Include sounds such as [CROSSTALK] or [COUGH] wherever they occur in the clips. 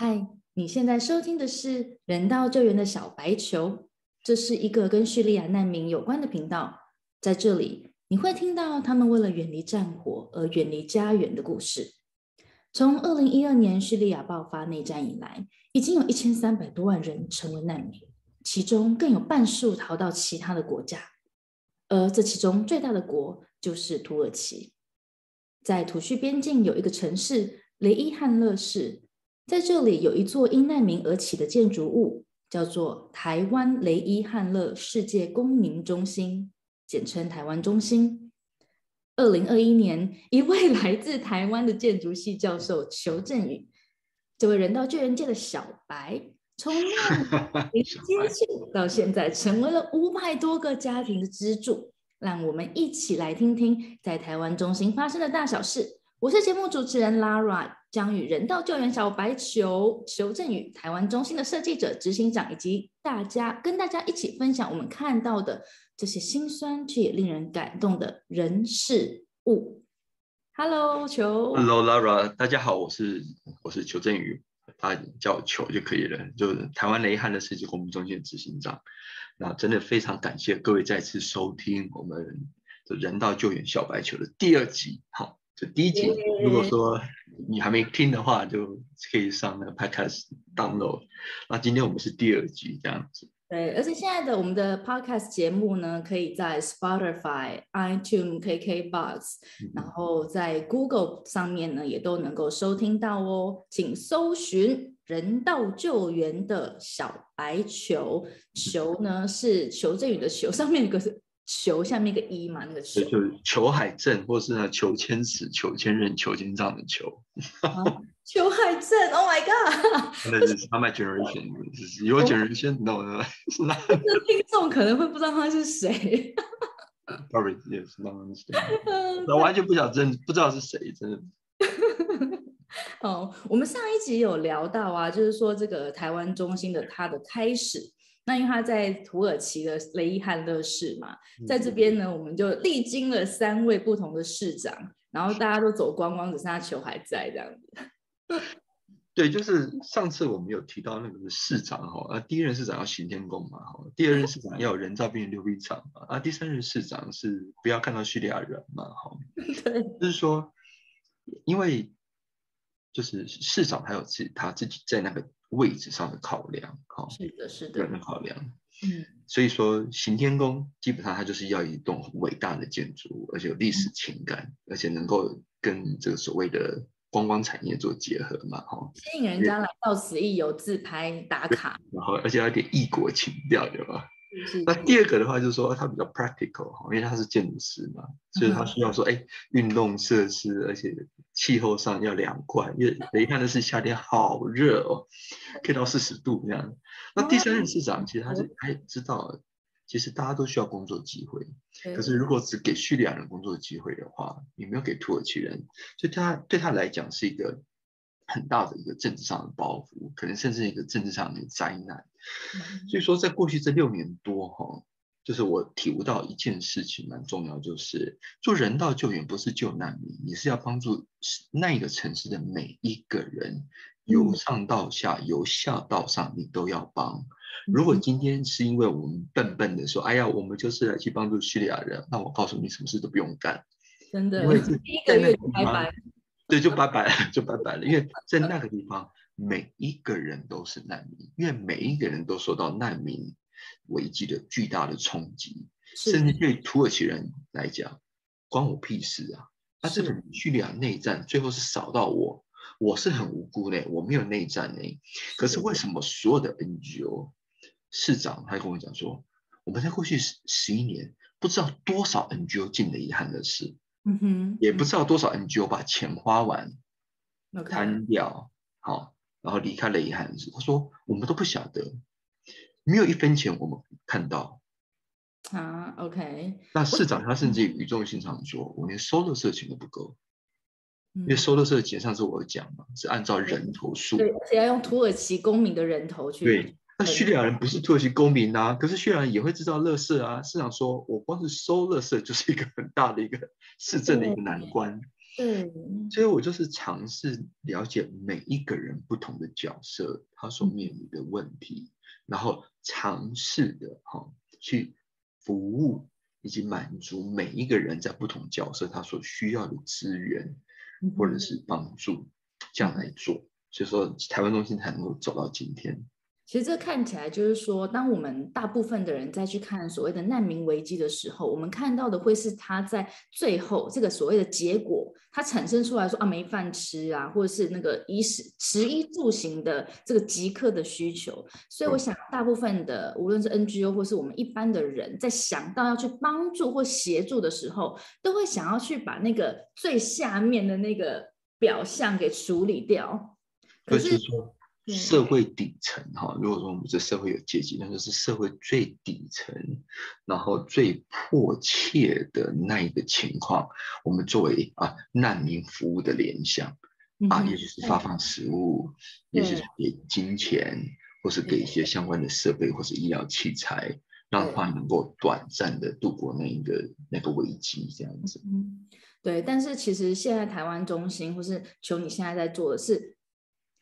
嗨，你现在收听的是人道救援的小白球，这是一个跟叙利亚难民有关的频道。在这里，你会听到他们为了远离战火而远离家园的故事。从二零一二年叙利亚爆发内战以来，已经有一千三百多万人成为难民，其中更有半数逃到其他的国家。而这其中最大的国就是土耳其，在土叙边境有一个城市雷伊汉勒市。在这里有一座因难民而起的建筑物，叫做台湾雷伊汉勒世界公民中心，简称台湾中心。二零二一年，一位来自台湾的建筑系教授裘振宇，这位人道救援界的小白，从难民接触到现在，成为了五百多个家庭的支柱。让我们一起来听听在台湾中心发生的大小事。我是节目主持人 Lara，将与人道救援小白球裘振宇、台湾中心的设计者、执行长以及大家，跟大家一起分享我们看到的这些心酸却也令人感动的人事物。Hello，球。Hello，Lara，大家好，我是我是裘振宇，他叫我球就可以了，就是台湾雷汉的设计公民中心执行长。那真的非常感谢各位再次收听我们的人道救援小白球的第二集，好。就第一集，如果说你还没听的话，就可以上那个 podcast download。那今天我们是第二集这样子。对，而且现在的我们的 podcast 节目呢，可以在 Spotify、iTunes、KKBox，然后在 Google 上面呢，也都能够收听到哦。请搜寻人道救援的小白球，球呢是求振宇的球，上面一个是。[LAUGHS] 球下面一个一嘛，那个球就是裘海正，或是呢裘千尺、裘千仞、裘千丈的裘。[LAUGHS] 裘海正，Oh my God！那是 my generation，your generation，no，那 [LAUGHS] 听众可能会不知道他是谁。[LAUGHS] Sorry, yes, no understand。我完全不想真不知道是谁，真的。哦，我们上一集有聊到啊，就是说这个台湾中心的它的开始。那因为他在土耳其的雷伊汉勒市嘛，在这边呢，我们就历经了三位不同的市长，然后大家都走光光，只剩下球还在这样子。[LAUGHS] 对，就是上次我们有提到那个市长哈，啊，第一任市长要行天宫嘛，哈，第二任市长要有人造病溜冰场嘛，啊，第三任市长是不要看到叙利亚人嘛，哈，[LAUGHS] 对，就是说，因为就是市长他有自他自己在那个。位置上的考量，好，是的，是的，考量，嗯，所以说行天宫基本上它就是要一栋很伟大的建筑物，而且有历史情感，而且能够跟这个所谓的观光产业做结合嘛，哈，吸引人家来到此一游自拍打卡，然后而且有点异国情调，对吧？那第二个的话就是说，它比较 practical 哈，因为它是建筑师嘛，所以他需要说，哎，运动设施，而且气候上要凉快，因为雷看的是夏天好热哦，[LAUGHS] 可以到四十度这样。那第三任市长其实他是他也知道，其实大家都需要工作机会，可是如果只给叙利亚人工作机会的话，你没有给土耳其人，所以他对他来讲是一个。很大的一个政治上的包袱，可能甚至一个政治上的灾难。所以说，在过去这六年多哈，就是我体悟到一件事情蛮重要，就是做人道救援不是救难民，你是要帮助那个城市的每一个人，由上到下，由下到上，你都要帮。如果今天是因为我们笨笨的说，哎呀，我们就是来去帮助叙利亚人，那我告诉你，什么事都不用干，真的，因为第一个月拜拜。对，就拜拜了，就拜拜了。因为在那个地方，每一个人都是难民，因为每一个人都受到难民危机的巨大的冲击，甚至对土耳其人来讲，关我屁事啊！那这个叙利亚内战最后是扫到我，我是很无辜的，我没有内战呢。可是为什么所有的 NGO 市长他跟我讲说，我们在过去十十一年不知道多少 NGO 进了遗憾的事。嗯哼，也不知道多少 NGO 把钱花完，摊掉，好，然后离开了遗憾子。他说我们都不晓得，没有一分钱我们看到。啊，OK。那市长他甚至语重心长说，我连收的社钱都不够，因为收的社钱上次我讲嘛，是按照人头数，对，而且要用土耳其公民的人头去。对。那叙利亚人不是土耳其公民啊，可是叙利亚人也会制造垃圾啊。市长说，我光是收垃圾就是一个很大的一个市政的一个难关。对，所以我就是尝试了解每一个人不同的角色，他所面临的问题，然后尝试的哈去服务以及满足每一个人在不同角色他所需要的资源或者是帮助，这样来做，所以说台湾中心才能够走到今天。其实这看起来就是说，当我们大部分的人再去看所谓的难民危机的时候，我们看到的会是他在最后这个所谓的结果，它产生出来说啊没饭吃啊，或者是那个衣食食衣住行的这个即刻的需求。所以我想，大部分的无论是 NGO 或是我们一般的人在想到要去帮助或协助的时候，都会想要去把那个最下面的那个表象给处理掉。可是。社会底层哈，如果说我们这社会有阶级，那就是社会最底层，然后最迫切的那一个情况，我们作为啊难民服务的联想啊，也许是发放食物，也许是给金钱，或是给一些相关的设备或是医疗器材，让他能够短暂的度过那一个那个危机这样子。嗯，对。但是其实现在台湾中心或是求你现在在做的是。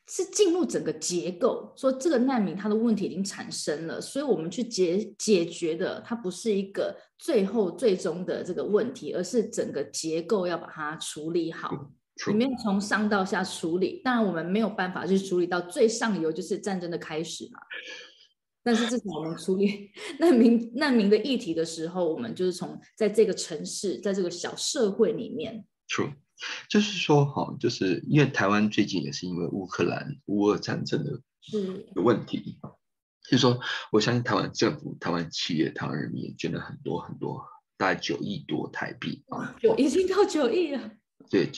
是进入整个结构，说这个难民他的问题已经产生了，所以我们去解解决的，它不是一个最后最终的这个问题，而是整个结构要把它处理好，里面从上到下处理。当然我们没有办法去处理到最上游，就是战争的开始嘛。但是至少我们处理难民难民的议题的时候，我们就是从在这个城市，在这个小社会里面。就是说，哈，就是因为台湾最近也是因为乌克兰乌俄战争的的问题，就说我相信台湾政府、台湾企业、台湾人民也捐了很多很多，大概九亿多台币啊，九已经到九亿了。[LAUGHS] 对，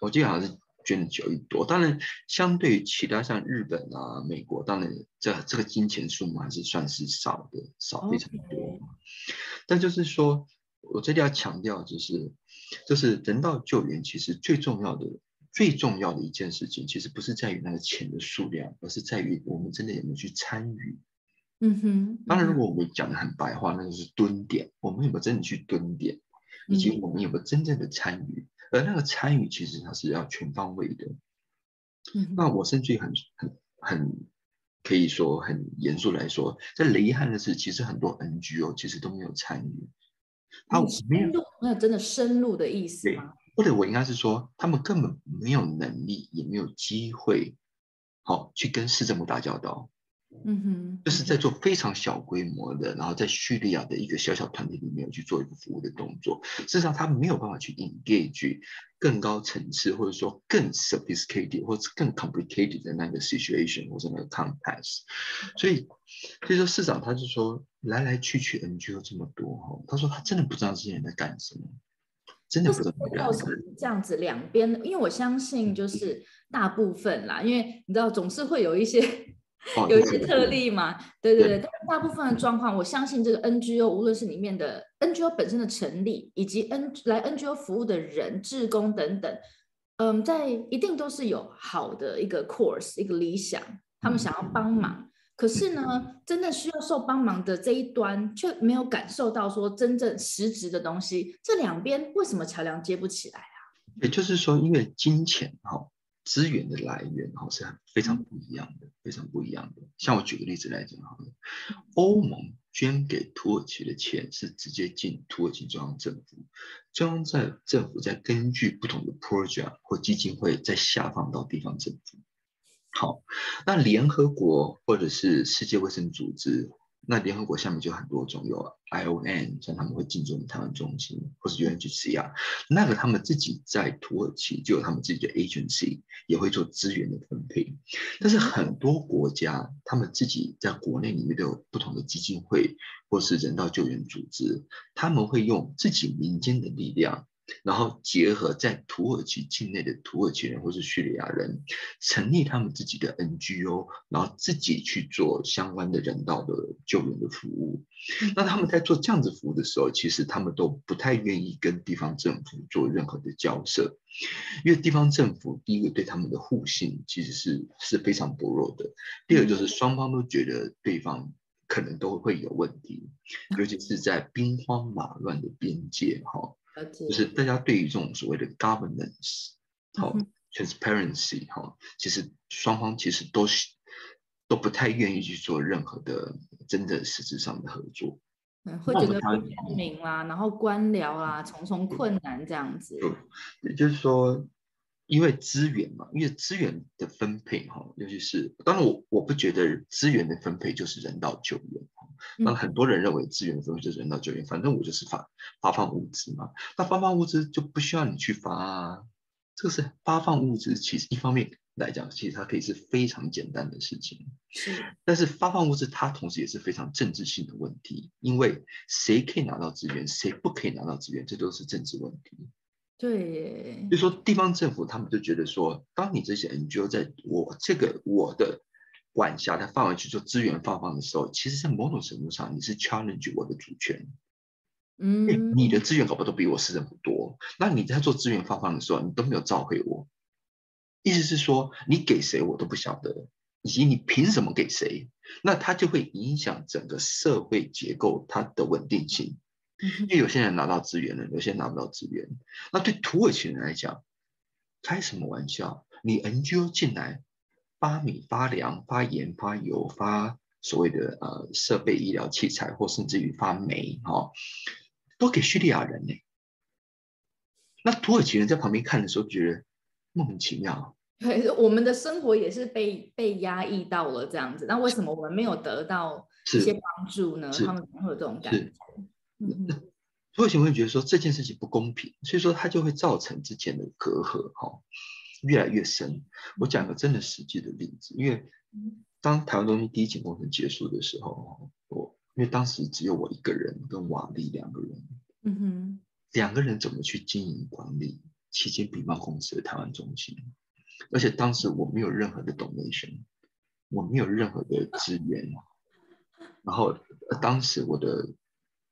我记得好像是捐了九亿多。当然，相对于其他像日本啊、美国，当然这这个金钱数目还是算是少的，少非常多。但就是说。我这里要强调，就是，就是人道救援，其实最重要的、最重要的一件事情，其实不是在于那个钱的数量，而是在于我们真的有没有去参与。嗯哼。当然，如果我们讲的很白话，那就是蹲点，我们有没有真的去蹲点，以及我们有没有真正的参与？而那个参与，其实它是要全方位的。嗯。那我甚至很、很、很可以说很严肃来说，在雷汉的是，其实很多 NGO 其实都没有参与。他没有，没有真的深入的意思吗？或者我应该是说，他们根本没有能力，也没有机会，好去跟市政府打交道。嗯哼，就是在做非常小规模的，然后在叙利亚的一个小小团体里面去做一个服务的动作。事实上，他没有办法去 engage 更高层次，或者说更 sophisticated 或者更 complicated 的那个 situation 或者那个 context。所以，所以说市长他就说，来来去去 NGO 这么多哈，他说他真的不知道这些人在干什么，真的不知道造成这样子两边，因为我相信就是大部分啦，因为你知道总是会有一些。有一些特例嘛，对对对，但大部分的状况，我相信这个 NGO，无论是里面的 NGO 本身的成立，以及 N 来 NGO 服务的人、志工等等，嗯，在一定都是有好的一个 course，一个理想，他们想要帮忙，可是呢，真正需要受帮忙的这一端，却没有感受到说真正实质的东西，这两边为什么桥梁接不起来啊？也就是说，因为金钱哈。资源的来源哈是很非常不一样的，非常不一样的。像我举个例子来讲好了，欧盟捐给土耳其的钱是直接进土耳其中央政府，中央在政府再根据不同的 project 或基金会再下放到地方政府。好，那联合国或者是世界卫生组织。那联合国下面就很多种，有 ION，像他们会进驻台湾中心，或是 UNHCR，那个他们自己在土耳其就有他们自己的 agency，也会做资源的分配。但是很多国家，他们自己在国内里面都有不同的基金会，或是人道救援组织，他们会用自己民间的力量。然后结合在土耳其境内的土耳其人或是叙利亚人，成立他们自己的 NGO，然后自己去做相关的人道的救援的服务。那他们在做这样子服务的时候，其实他们都不太愿意跟地方政府做任何的交涉，因为地方政府第一个对他们的互信其实是是非常薄弱的，第二就是双方都觉得对方可能都会有问题，尤其是在兵荒马乱的边界哈。就是大家对于这种所谓的 governance，好 transparency，哈，其实双方其实都是都不太愿意去做任何的真的实质上的合作，嗯，会觉得不透明啦，然后官僚啊，重重困难这样子。也就是说。因为资源嘛，因为资源的分配哈，尤其是当然我我不觉得资源的分配就是人道救援哈。那很多人认为资源的分配就是人道救援，反正我就是发发放物资嘛。那发放物资就不需要你去发啊。这个是发放物资，其实一方面来讲，其实它可以是非常简单的事情。是。但是发放物资它同时也是非常政治性的问题，因为谁可以拿到资源，谁不可以拿到资源，这都是政治问题。对，就说地方政府他们就觉得说，当你这些 NGO 在我这个我的管辖的范围去做资源发放的时候，其实在某种程度上你是 challenge 我的主权。嗯，你的资源搞不好都比我市政府多，那你在做资源发放的时候，你都没有召回我，意思是说你给谁我都不晓得，以及你凭什么给谁，那它就会影响整个社会结构它的稳定性。因为有些人拿到资源了，有些人拿不到资源。那对土耳其人来讲，开什么玩笑？你 NGO 进来发米、发粮、发盐、发油、发所谓的呃设备、医疗器材，或甚至于发煤，哈，都给叙利亚人呢。那土耳其人在旁边看的时候，觉得莫名其妙。对，[LAUGHS] 我们的生活也是被被压抑到了这样子。那为什么我们没有得到一些帮助呢？他们会有这种感觉。那土耳其会觉得说这件事情不公平，所以说它就会造成之间的隔阂哈越来越深。我讲个真的实际的例子，因为当台湾中心第一期工程结束的时候，我因为当时只有我一个人跟瓦力两个人，嗯哼，两个人怎么去经营管理期间比贸公司的台湾中心？而且当时我没有任何的 donation，我没有任何的资源，然后当时我的。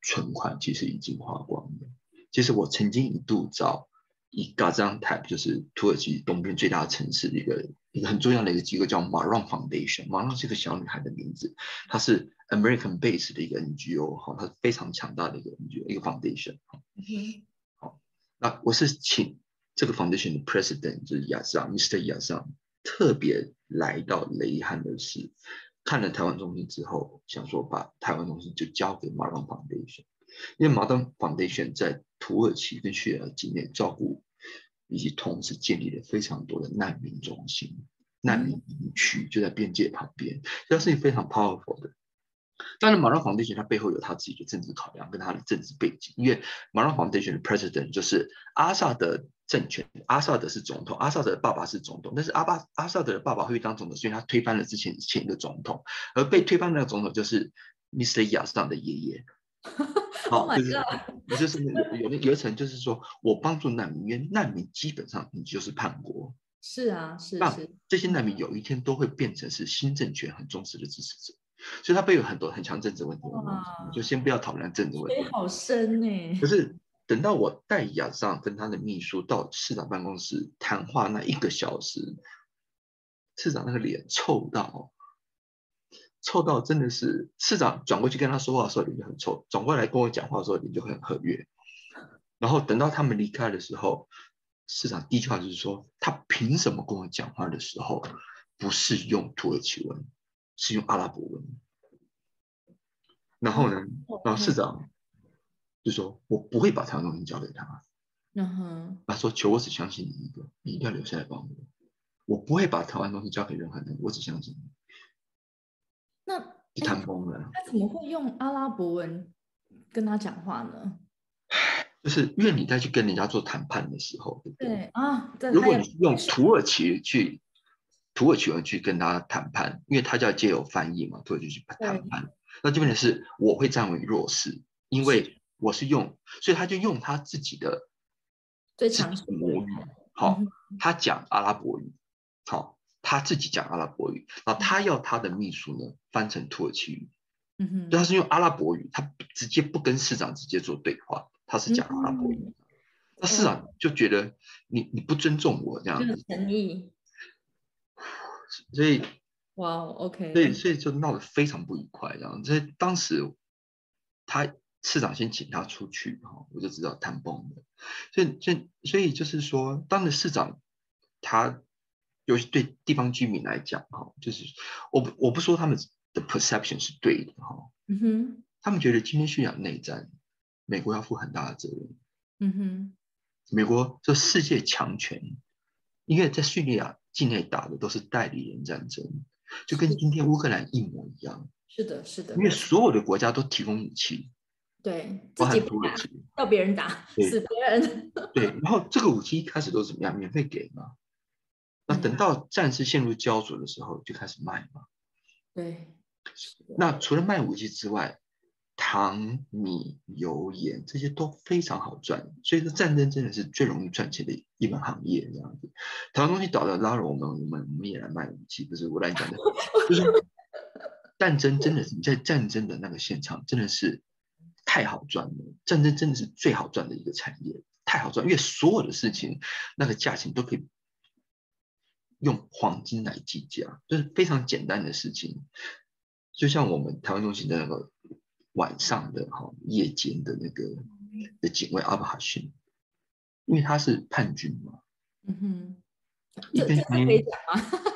存款其实已经花光了。其实我曾经一度找以 Gaziantep，就是土耳其东边最大的城市的一个一个很重要的一个机构，叫 Maron Foundation。Maron 是一个小女孩的名字，她是 American base 的一个 NGO，哈，它是非常强大的一个 NGO，一个 foundation。好，那我是请这个 foundation 的 president 就是亚桑，Mr. 亚桑，特别来到雷汉的市。看了台湾中心之后，想说把台湾中心就交给马当 Foundation，因为马当 Foundation 在土耳其跟叙利亚境内照顾，以及同时建立了非常多的难民中心、难民营区，就在边界旁边，这是非常 powerful 的。当然，马朗 Foundation 它背后有他自己的政治考量跟他的政治背景，因为马朗 Foundation 的 President 就是阿萨德政权，阿萨德是总统，阿萨德的爸爸是总统，但是阿巴阿萨德的爸爸会当总统，所以他推翻了之前前一个总统，而被推翻那个总统就是 Mr. 亚萨的爷爷。好，[LAUGHS] 就是 [LAUGHS] 就是有有有一层就是说我帮助难民，因为难民基本上你就是叛国。是啊，是是。这些难民有一天都会变成是新政权很忠实的支持者。所以它背有很多很强政治问题，就先不要讨论政治问题。好深呢。可是等到我带亚尚跟他的秘书到市长办公室谈话那一个小时，市长那个脸臭到，臭到真的是市长转过去跟他说话的时候脸就很臭，转过来跟我讲话的时候脸就很和悦。然后等到他们离开的时候，市长第一句话就是说：他凭什么跟我讲话的时候不是用土耳其文？是用阿拉伯文，然后呢，然后市长就说：“我不会把台湾东西交给他。”嗯哼，他说：“求我只相信你一个，你一定要留下来帮我。我不会把台湾东西交给任何人，我只相信你。”那谈崩了。他怎么会用阿拉伯文跟他讲话呢？[SIGHS] 就是因为你在去跟人家做谈判的时候，对不对？啊，如果你用土耳其去。土耳其人去跟他谈判，因为他叫借有翻译嘛，土耳其去谈判，那就变成是我会站为弱势，因为我是用，所以他就用他自己的最强母语，好，他讲阿拉伯语，好，他自己讲阿拉伯语，然后他要他的秘书呢翻成土耳其语，嗯哼，他是用阿拉伯语，他直接不跟市长直接做对话，他是讲阿拉伯语，那市长就觉得你你不尊重我这样子，诚意。所以，哇，OK，所以所以就闹得非常不愉快，这样。所以当时他市长先请他出去哈，我就知道谈崩了。所以，所以，所以就是说，当的市长他，尤其对地方居民来讲哈，就是我不我不说他们的 perception 是对的哈，嗯哼，他们觉得今天叙利亚内战，美国要负很大的责任，嗯哼，美国这世界强权，因为在叙利亚境内打的都是代理人战争，就跟今天乌克兰一模一样。是的，是的，因为所有的国家都提供武器，对，自己不打，要别人打，死别人。对，[LAUGHS] 然后这个武器一开始都怎么样？免费给嘛。那等到战事陷入焦灼的时候，就开始卖嘛。对。那除了卖武器之外，糖、米、油、盐这些都非常好赚，所以说战争真的是最容易赚钱的一门行业。这样子，台湾东西倒了，拉了我们，我们我们也来卖武器，不是我来讲的，就是。战争真的是在战争的那个现场，真的是太好赚了。战争真的是最好赚的一个产业，太好赚，因为所有的事情那个价钱都可以用黄金来计价，就是非常简单的事情。就像我们台湾中心的那个晚上的哈夜间的那个的警卫阿巴哈逊，因为他是叛军嘛，嗯哼。一根香烟，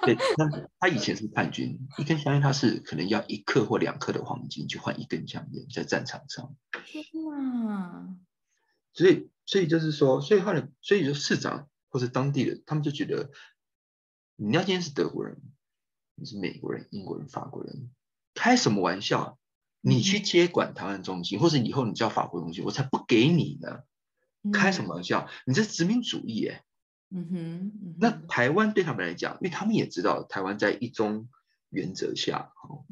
对，那他以前是叛军，一根香烟他是可能要一克或两克的黄金去换一根香烟，在战场上。天哪！所以，所以就是说，所以后来，所以就市长或是当地的，他们就觉得，你要今天是德国人，你是美国人、英国人、法国人，开什么玩笑？你去接管台湾中心，或者以后你叫法国中心，我才不给你呢！开什么玩笑？你这殖民主义哎！嗯哼，那台湾对他们来讲，因为他们也知道台湾在一中原则下，哈，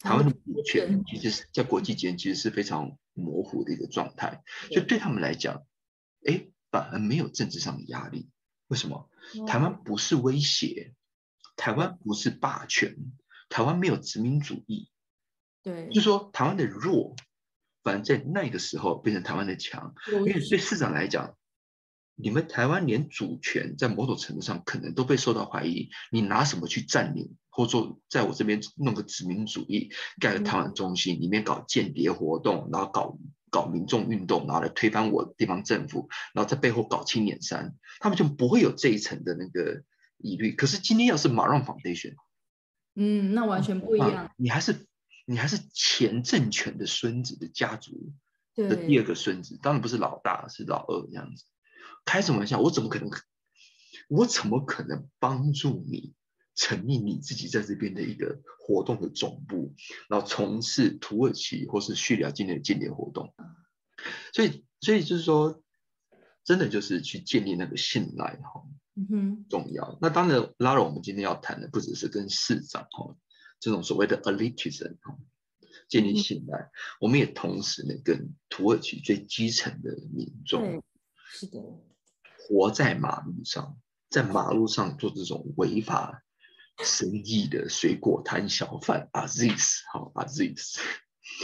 台湾的主权其实是在国际间其实是非常模糊的一个状态，所以对他们来讲，哎，反而没有政治上的压力。为什么？台湾不是威胁，台湾不是霸权，台湾没有殖民主义。对，就说台湾的弱，反而在那个时候变成台湾的强，因为对市长来讲。你们台湾连主权在某种程度上可能都被受到怀疑，你拿什么去占领，或者说在我这边弄个殖民主义，盖个台湾中心，里面搞间谍活动，然后搞搞民众运动，然后来推翻我地方政府，然后在背后搞青年山，他们就不会有这一层的那个疑虑。可是今天要是马让 foundation，嗯，那完全不一样。你还是你还是前政权的孙子的家族的第二个孙子，当然不是老大，是老二这样子。开什么玩笑？我怎么可能？我怎么可能帮助你成立你自己在这边的一个活动的总部，然后从事土耳其或是叙利亚境内的间谍活动？所以，所以就是说，真的就是去建立那个信赖哈，嗯哼，重要。那当然，拉了我们今天要谈的不只是跟市长哈这种所谓的 elitism 建立信赖，我们也同时呢跟土耳其最基层的民众，是的。活在马路上，在马路上做这种违法生意的水果摊小贩，Aziz，好，Aziz。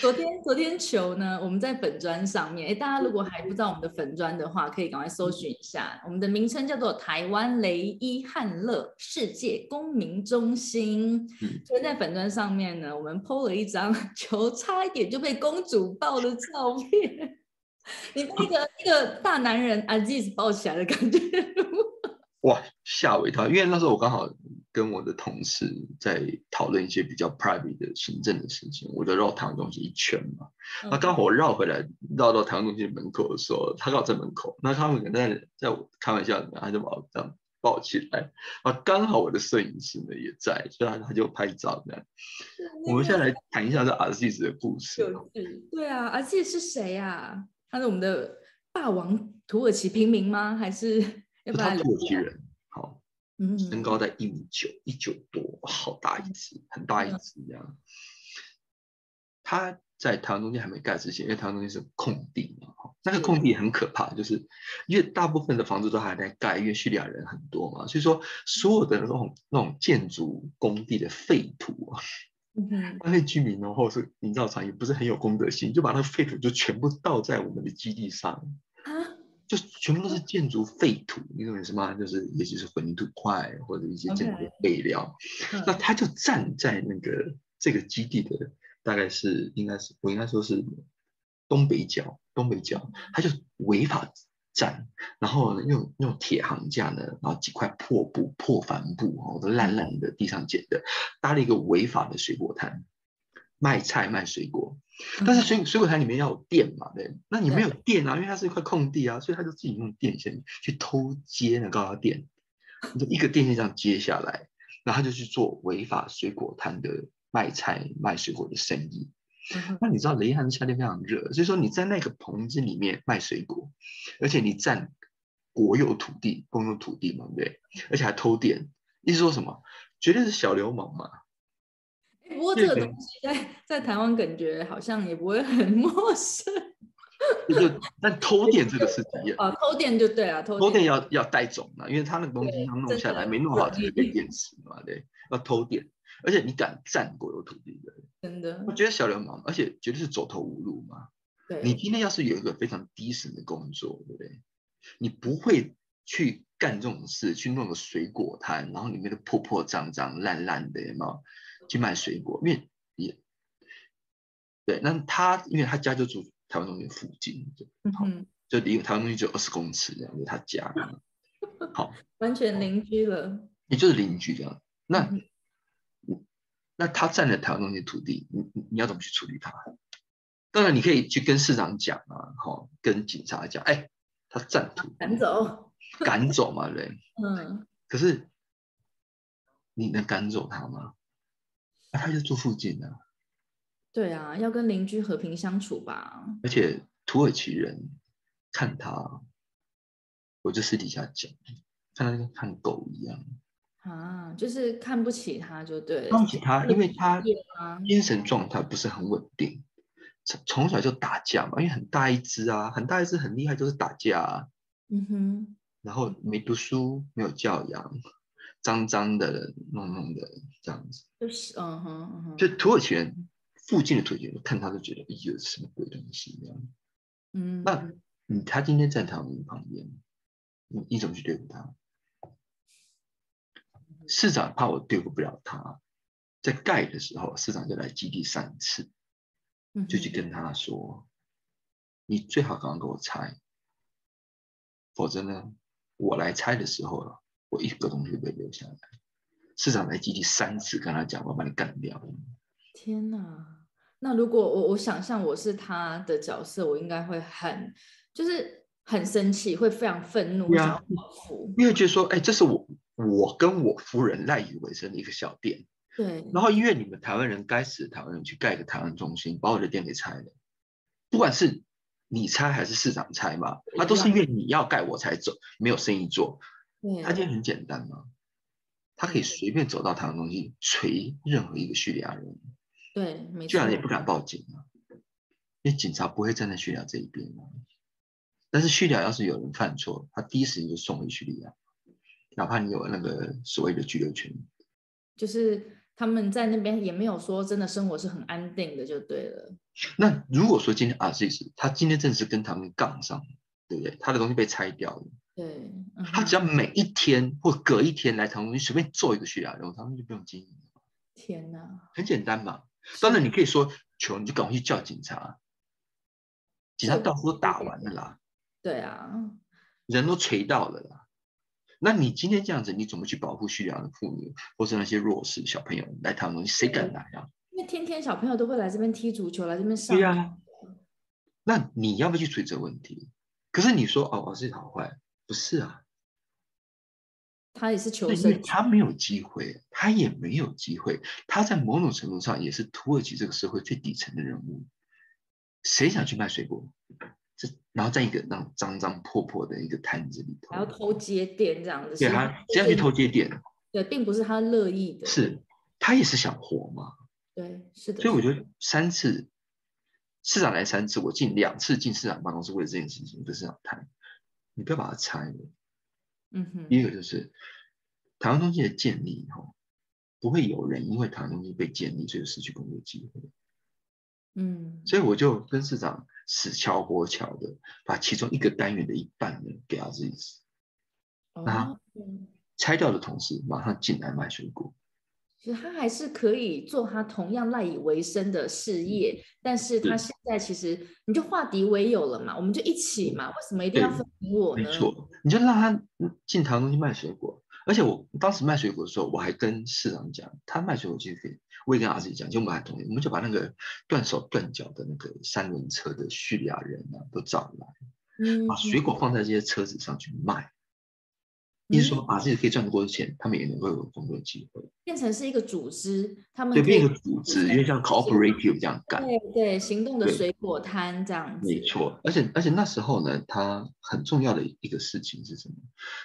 昨天昨天球呢，我们在粉砖上面，哎，大家如果还不知道我们的粉砖的话，可以赶快搜寻一下，我们的名称叫做台湾雷伊汉乐世界公民中心。昨天在粉砖上面呢，我们 PO 了一张 [LAUGHS] 球差一点就被公主抱的照片。你被一个一个大男人 Aziz 抱起来的感觉，哇，吓我一跳！因为那时候我刚好跟我的同事在讨论一些比较 private 的行政的事情，我就绕台湾中心一圈嘛。那刚好我绕回来，绕到台湾中心门口的时候，他刚好在门口，那他们可能在在开玩笑，他就把我这样抱起来。啊，刚好我的摄影师呢也在，所以他他就拍照这样。我们现在来谈一下这 Aziz 的故事。对啊，Aziz 是谁呀？他是我们的霸王土耳其平民吗？还是他土耳其人？身高在一米九，一九多，好大一只，很大一只这样。他在台湾中间还没盖之前，因为台湾中间是空地嘛，那个空地很可怕，就是因为大部分的房子都还在盖，因为叙利亚人很多嘛，所以说所有的那种那种建筑工地的废土啊。那些居民呢，或者是营造厂也不是很有公德心，就把那个废土就全部倒在我们的基地上啊，就全部都是建筑废土，你懂意思吗？就是也许是混凝土块或者一些建筑废料，那他就站在那个这个基地的大概是应该是我应该说是东北角，东北角，他就违法站，然后呢用用铁行架呢，然后几块破布、破帆布哦，都烂烂的，地上捡的，搭了一个违法的水果摊，卖菜卖水果。但是水水果摊里面要有电嘛，对，那你没有电啊，因为它是一块空地啊，所以他就自己用电线去偷接那高压电，你就一个电线这样接下来，然后他就去做违法水果摊的卖菜卖水果的生意。那你知道雷汉夏天非常热，所以说你在那个棚子里面卖水果，而且你占国有土地、公有土地嘛，对不对？而且还偷电，意思说什么？绝对是小流氓嘛。不过这个东西在在台湾感觉好像也不会很 [LAUGHS] 陌生。[LAUGHS] 就是，但偷电这个事情啊，偷电就对啊，偷电要要带走嘛，因为他那个东西要弄下来，没弄好就被电池嘛，对，要偷电，而且你敢占国有土地的，真的，我觉得小流氓，而且绝对是走投无路嘛。对，你今天要是有一个非常低层的工作，对不对？你不会去干这种事，去弄个水果摊，然后里面的破破脏脏、烂烂的，有没有？去卖水果，因为也对，那他因为他家就住台湾中心附近，就就离台湾中心只有二十公尺这样，就他家，[LAUGHS] 好，完全邻居了，也就是邻居这样。那那他占了台湾中心土地，你你要怎么去处理他？当然你可以去跟市长讲啊，好，跟警察讲，哎，他占土，赶走，赶走嘛，对，[LAUGHS] 嗯，可是你能赶走他吗？他就住附近啊，对啊，要跟邻居和平相处吧。而且土耳其人看他，我就私底下讲，看他跟看狗一样啊，就是看不起他就对，看不起他，因为他精神状态不是很稳定，从从小就打架嘛，因为很大一只啊，很大一只很厉害，就是打架啊。嗯哼，然后没读书，没有教养。脏脏的、弄弄的这样子，就是嗯哼嗯哼，就土耳其人附近的土耳其人看他都觉得，哎呦，什么鬼东西这样。嗯，那你他今天在他们旁边，你你怎么去对付他？市长怕我对付不了他，在盖的时候，市长就来基地三次，就去跟他说，你最好刚刚给我拆，否则呢，我来拆的时候了。我一个东西都被留下来。市长来基地三次跟他讲，我把你干掉。天哪！那如果我我想象我是他的角色，我应该会很就是很生气，会非常愤怒，想报复。因为觉得说，哎，这是我我跟我夫人赖以为生的一个小店。对。然后因为你们台湾人该死台湾人去盖个台湾中心，把我的店给拆了。不管是你拆还是市长拆嘛，那都是因为你要盖我才走，没有生意做。他今天很简单嘛，他可以随便走到台湾东西锤任何一个叙利亚人，对，叙利亚人也不敢报警啊，因为警察不会站在叙利亚这一边嘛。但是叙利亚要是有人犯错，他第一时间就送回叙利亚，哪怕你有那个所谓的居留权，就是他们在那边也没有说真的生活是很安定的，就对了。那如果说今天阿 Z 他今天正是跟他们杠上，对不对？他的东西被拆掉了。对，他只要每一天或隔一天来唐东，你随便做一个叙利亚人，他们就不用经营了。天哪，很简单嘛。当然你可以说求你就赶快去叫警察，警察到处都打完了啦。对啊，人都锤到了啦。那你今天这样子，你怎么去保护叙利亚的妇女或是那些弱势小朋友来唐东？谁敢来啊？因为天天小朋友都会来这边踢足球，来这边上。对啊。那你要不要去处理这个问题？可是你说哦，我是好坏。不是啊，他也是求生，他没有机会，他也没有机会。他在某种程度上也是土耳其这个社会最底层的人物。谁想去卖水果？这然后在一个那种脏脏破破的一个摊子里头，还要偷接电这样子，对他这样去偷接电，对，并不是他乐意的，是他也是想活嘛？对，是的。所以我觉得三次市长来三次，我进两次进市长办公室为了这件事情跟市长谈。你不要把它拆了。嗯哼。第一个就是台湾中心的建立，哈，不会有人因为台湾中心被建立，就失去工作机会。嗯。所以我就跟市长死敲活敲的，把其中一个单元的一半呢给他自己。那拆掉的同时马上进来卖水果。其实他还是可以做他同样赖以为生的事业，但是他现在其实你就化敌为友了嘛，我们就一起嘛，为什么一定要分我呢？没错，你就让他进堂东去卖水果，而且我当时卖水果的时候，我还跟市长讲，他卖水果其实可以，我也跟儿子讲，就我们还同意，我们就把那个断手断脚的那个三轮车的叙利亚人啊都找来，嗯，把水果放在这些车子上去卖。意思说，把自己可以赚得多的钱，他们也能够有工作机会，变成是一个组织，他们对，变一个组织，因为像 cooperative 这样干，对对，行动的水果摊这样子，没错。而且而且那时候呢，他很重要的一个事情是什么？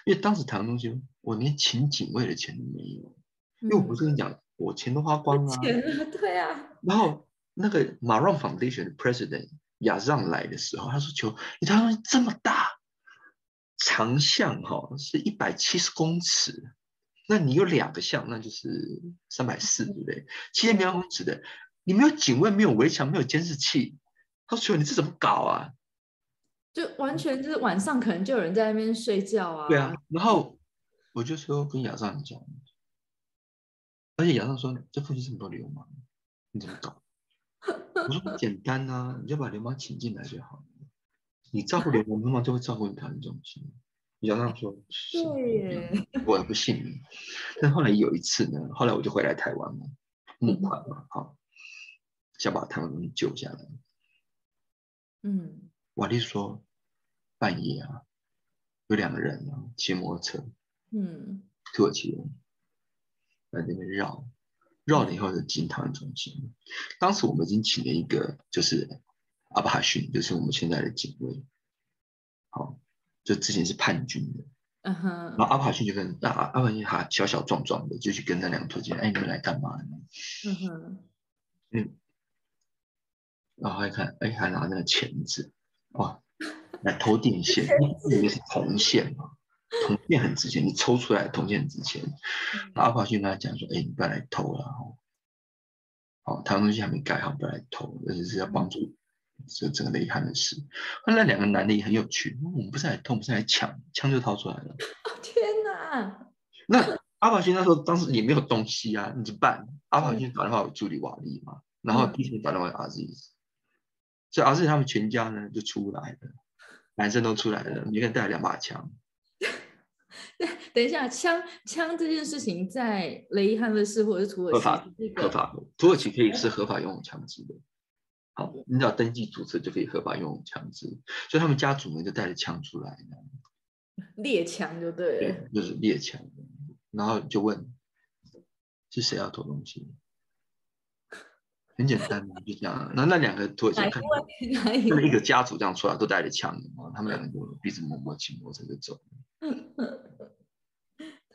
因为当时谈东西，我连请警卫的钱都没有，因为我不是跟你讲，我钱都花光了，对啊。然后那个 Maron Foundation 的 President 亚让来的时候，他说：“求你，谈东西这么大。”长项哈是一百七十公尺，那你有两个项，那就是三百四，对不对？七千平方公尺的，你没有警卫，没有围墙，没有监视器，他说你这怎么搞啊？就完全就是晚上可能就有人在那边睡觉啊。对啊，然后我就说跟亚尚讲，而且亚尚说这附近这么多流氓，你怎么搞？我说简单啊，你就把流氓请进来就好了。你照顾流氓，流氓就会照顾你台湾中心。你要这样说，对，我也不信你。但后来有一次呢，后来我就回来台湾嘛，募款嘛，好，想把台湾东西救下来。嗯，瓦力说，半夜啊，有两个人啊，骑摩托车，嗯，土耳其人，在那边绕，绕了以后就进他们中心。当时我们已经请了一个，就是。阿巴逊就是我们现在的警卫，好，就之前是叛军的，嗯哼，然后阿巴逊就跟那阿阿巴逊还小小壮壮的，就去跟那两个土匪，哎，你们来干嘛呢？嗯哼，嗯，然后还看，哎，还拿那个钳子，哇，来偷电线，[LAUGHS] 以为是铜线嘛，铜线很值钱，你抽出来铜线很值钱。阿帕逊跟他讲说，哎，你不要来偷了，哦，好，他东西还没盖好，不要来偷，而且是要帮助。这整个雷汉的事，那两个男的也很有趣。我们不是来偷，不是来抢，枪就掏出来了。[LAUGHS] 天哪！那阿宝勋那时候当时也没有东西啊，你怎么办？阿宝勋打电话给助理瓦利嘛，然后第一天打电话给阿 Z，所以阿 Z 他们全家呢就出来了，男生都出来了，每个人带了两把枪。对，[LAUGHS] 等一下，枪枪这件事情在雷伊汉的事或者是土耳其合法合法，土耳其可以是合法拥有枪支的。好，你只要登记注册就可以合法拥有枪支，所以他们家族呢就带着枪出来，猎枪就对，对，就是猎枪，然后就问是谁要偷东西，很简单就这样。那那两个土耳其看，他们一个家族这样出来都带着枪，他们两个就彼此摸摸亲摸着就走。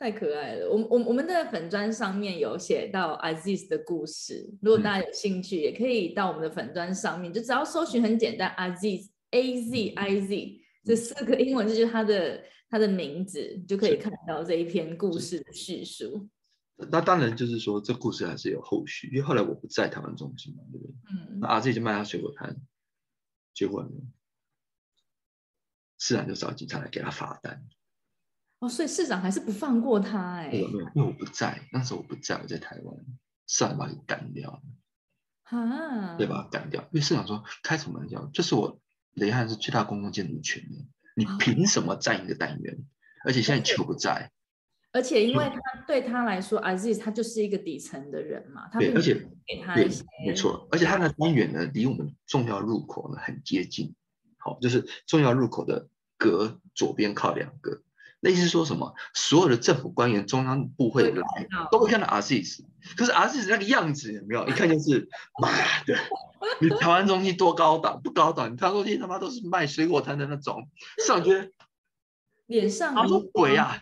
太可爱了！我我我们的粉砖上面有写到 Aziz 的故事，如果大家有兴趣，也可以到我们的粉砖上面，就只要搜寻很简单，Aziz A Z I Z 这四个英文字就是他的他的名字，就可以看到这一篇故事的叙述。那当然就是说，这故事还是有后续，因为后来我不在台湾中心嘛，对不对？嗯。那 Aziz 就卖他水果摊，结果呢，自然就找警察来给他罚单。哦，所以市长还是不放过他哎？没有没有，因为我不在，那时候我不在，我在台湾，市长把你干掉了，啊，对吧？干掉，因为市长说开什么玩笑，这是我雷汉是最大公共建筑群你凭什么占一个单元？而且现在球不在，而且因为他对他来说，Aziz 他就是一个底层的人嘛，他对，而且给他一些，没错，而且他的单元呢，离我们重要入口呢很接近，好，就是重要入口的隔左边靠两个。那意思说什么？所有的政府官员、中央部会来，都会看到 RCS。可是 RCS 那个样子有没有？一看就是 [LAUGHS] 妈的！你台湾东西多高档？不高档，你台湾东西他妈都是卖水果摊的那种。市长觉得脸上他说鬼啊！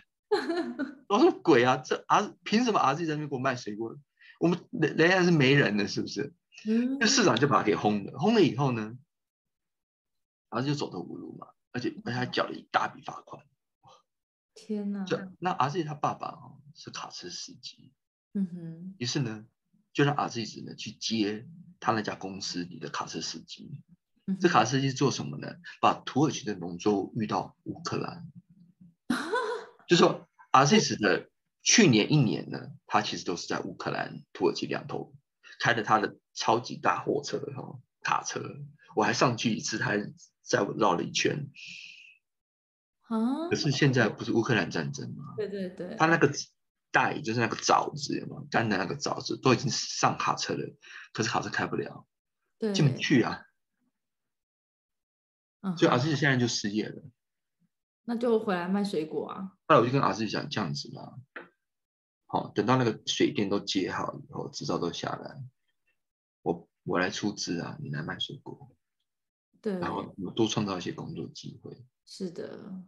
我说鬼啊！这 R 凭什么 RCS 在那边给我卖水果？我们人人家是没人的，是不是？嗯。那市长就把他给轰了，轰了以后呢，然后就走投无路嘛，而且而且还缴了一大笔罚款。天哪！那儿子他爸爸哦是卡车司机，嗯哼。于是呢，就让儿子呢去接他那家公司里的卡车司机。这卡车司机做什么呢？把土耳其的农作物运到乌克兰。[LAUGHS] 就说儿子的去年一年呢，他其实都是在乌克兰、土耳其两头开着他的超级大货车哈卡车，我还上去一次，他还在我绕了一圈。啊！可是现在不是乌克兰战争吗？对对对，他那个袋就是那个枣子嘛，干的那个枣子都已经上卡车了，可是卡车开不了，进不去啊。所以阿志现在就失业了。那就回来卖水果啊。后来我就跟阿志讲这样子嘛，好，等到那个水电都接好以后，执照都下来，我我来出资啊，你来卖水果。对。然后我多创造一些工作机会。是的。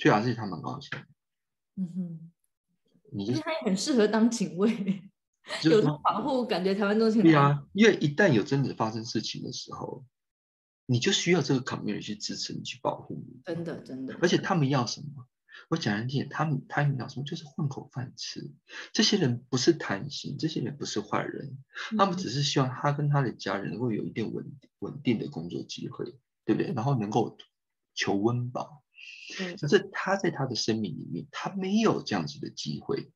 所以阿志他蛮高兴。嗯哼。你就是他也很适合当警卫，有他保护，感觉台湾都挺。对啊，因为一旦有真的发生事情的时候。你就需要这个 community 去支持你，去保护你。真的，真的。而且他们要什么？我讲难听点，他们他们要什么？就是混口饭吃。这些人不是贪心，这些人不是坏人，他们只是希望他跟他的家人能够有一点稳稳定的工作机会，对不对？然后能够求温饱。可是他在他的生命里面，他没有这样子的机会。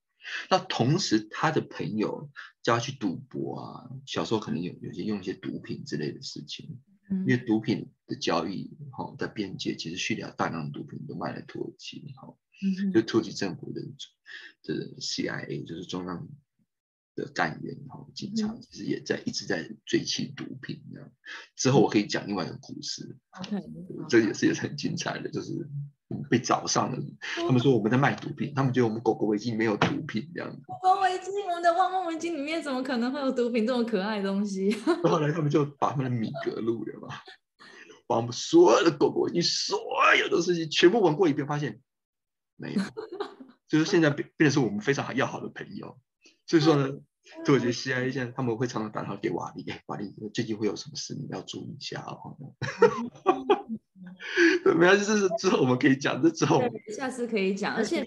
那同时，他的朋友叫他去赌博啊，小时候可能有有些用一些毒品之类的事情。因为毒品的交易，哈，在边界其实叙利亚大量的毒品都卖来土耳其，哈，就土耳其政府的的 CIA 就是中央的干员，哈，警察其实也在一直在追缉毒品，这样。之后我可以讲另外一个故事，OK，这也是也是很精彩的，就是。被找上了，他们说我们在卖毒品，他们觉得我们狗狗围巾没有毒品这样子。狗狗围巾，我们的汪汪围巾里面怎么可能会有毒品这么可爱的东西？[LAUGHS] 后来他们就把他们的米格录了嘛，把我们所有的狗狗围巾，所有的事情全部闻过一遍，发现没有，[LAUGHS] 就是现在变变成是我们非常要好的朋友。所以说呢，土耳其 CIA 现在他们会常常打电话给瓦力，瓦力最近会有什么事，你要注意一下哦。[LAUGHS] 没关系，这是之后我们可以讲。这之后下次可以讲，而且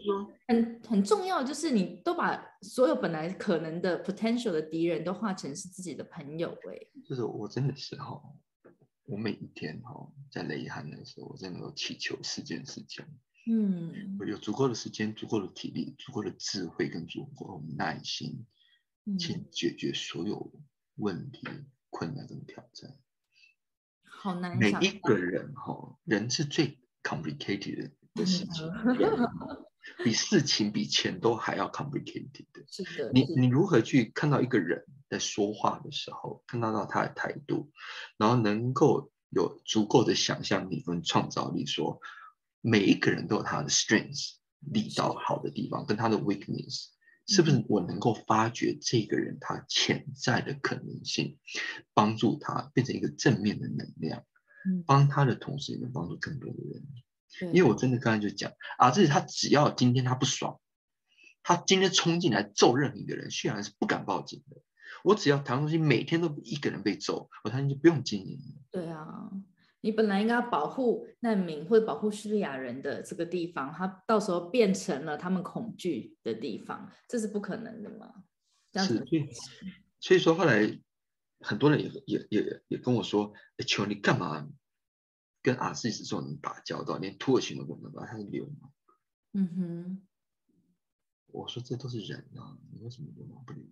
很很重要，就是你都把所有本来可能的 potential 的敌人都化成是自己的朋友。哎，就是我真的是哈，我每一天哈在雷汉的时候，我真的都祈求四件事情。嗯，我有足够的时间、足够的体力、足够的智慧跟足够的耐心，去解决所有问题、困难跟挑战。好难。每一个人哈，人是最 complicated 的事情，[LAUGHS] 比事情比钱都还要 complicated 的。是的。你你如何去看到一个人在说话的时候，看到到他的态度，然后能够有足够的想象力跟创造力，说每一个人都有他的 strengths 力道好的地方，跟他的 weakness。是不是我能够发掘这个人他潜在的可能性，帮助他变成一个正面的能量，帮他的同时也能帮助更多的人。因为我真的刚才就讲啊，这是他只要今天他不爽，他今天冲进来揍任何一个人，虽然是不敢报警的。我只要唐东西每天都一个人被揍，我相信就不用经营了。对啊。你本来应该保护难民或者保护叙利亚人的这个地方，它到时候变成了他们恐惧的地方，这是不可能的嘛？是，所以说后来很多人也也也也跟我说：“求你干嘛跟阿西斯这种人打交道？连土耳其都不能吧？他是流氓。”嗯哼，我说这都是人啊，你为什么流氓不流？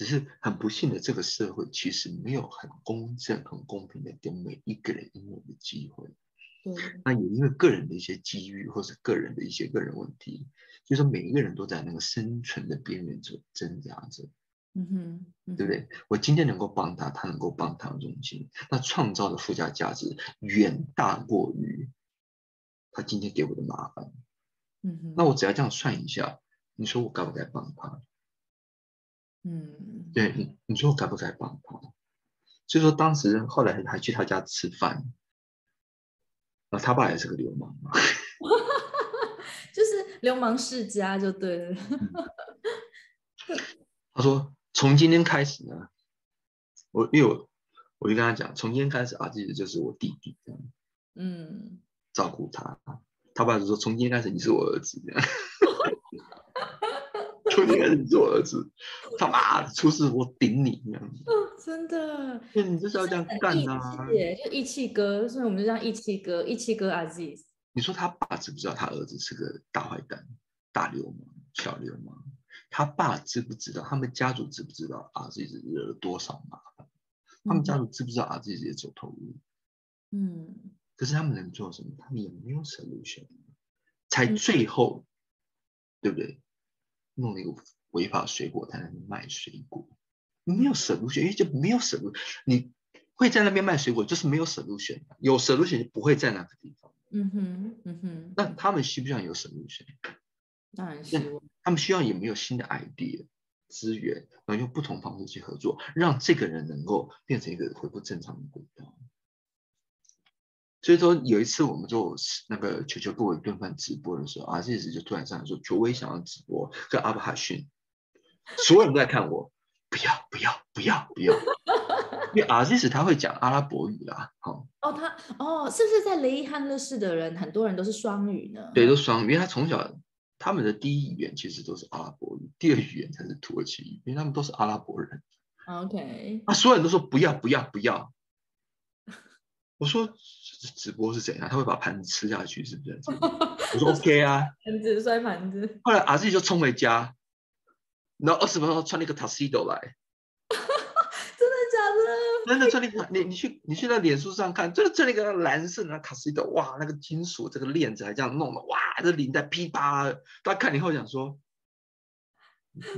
只是很不幸的，这个社会其实没有很公正、很公平的给每一个人应有的机会。对，那也因为个人的一些机遇，或者个人的一些个人问题，就说每一个人都在那个生存的边缘中挣扎着。嗯哼，对不对？我今天能够帮他，他能够帮他中心，那创造的附加价值远大过于他今天给我的麻烦。嗯哼，那我只要这样算一下，你说我该不该帮他？嗯，对你，你说我该不该帮他？所以说当时后来还去他家吃饭，啊，他爸也是个流氓嘛，[LAUGHS] 就是流氓世家就对了。他说从今天开始呢，我因为我我就跟他讲，从今天开始啊，这个就是我弟弟这样，嗯，照顾他。他爸就说从今天开始你是我儿子这样。[LAUGHS] 出应该是你做儿子，他妈的出事我顶你这样子。真的，那你就是要这样干啊！就义气哥，所以我们就叫义气哥，义气哥阿 Z。你说他爸知不知道他儿子是个大坏蛋、大流氓？小流氓，他爸知不知道？他们家族知不知道啊？自己惹了多少麻烦？他们家族知不知道啊？自己也走投无路。嗯。可是他们能做什么？他们也没有 solution，才最后，对不对？弄了一个违法水果摊卖水果，没有 solution，因为就没有 solution。你会在那边卖水果，就是没有 solution。有 solution 就不会在那个地方。嗯哼，嗯哼。那他们需不需要有 solution？当然希望。他们需要有没有新的 idea 资源，然后用不同方式去合作，让这个人能够变成一个恢复正常的轨道。所以说有一次我们做那个球球跟我一顿饭直播的时候，阿基斯就突然上来说：“球我也想要直播跟阿巴哈逊。”所有人都在看我，不要不要不要不要，因为阿基斯他会讲阿拉伯语啦，好。哦，他哦，是不是在雷伊汉勒市的人很多人都是双语呢？对，都双语，因为他从小他们的第一语言其实都是阿拉伯语，第二语言才是土耳其语，因为他们都是阿拉伯人。OK，啊，所有人都说不要不要不要。我说直播是怎样？他会把盘子吃下去，是不是？[LAUGHS] 我说 OK 啊，盘子摔盘子。后来儿子就冲回家，然后二十分钟穿了一个 Tuxedo 来，[LAUGHS] 真的假的？真的穿了一个，你你去你去那脸书上看，真的穿那个蓝色的 Tuxedo，哇，那个金属这个链子还这样弄的，哇，这领带噼啪，大家看以后想说。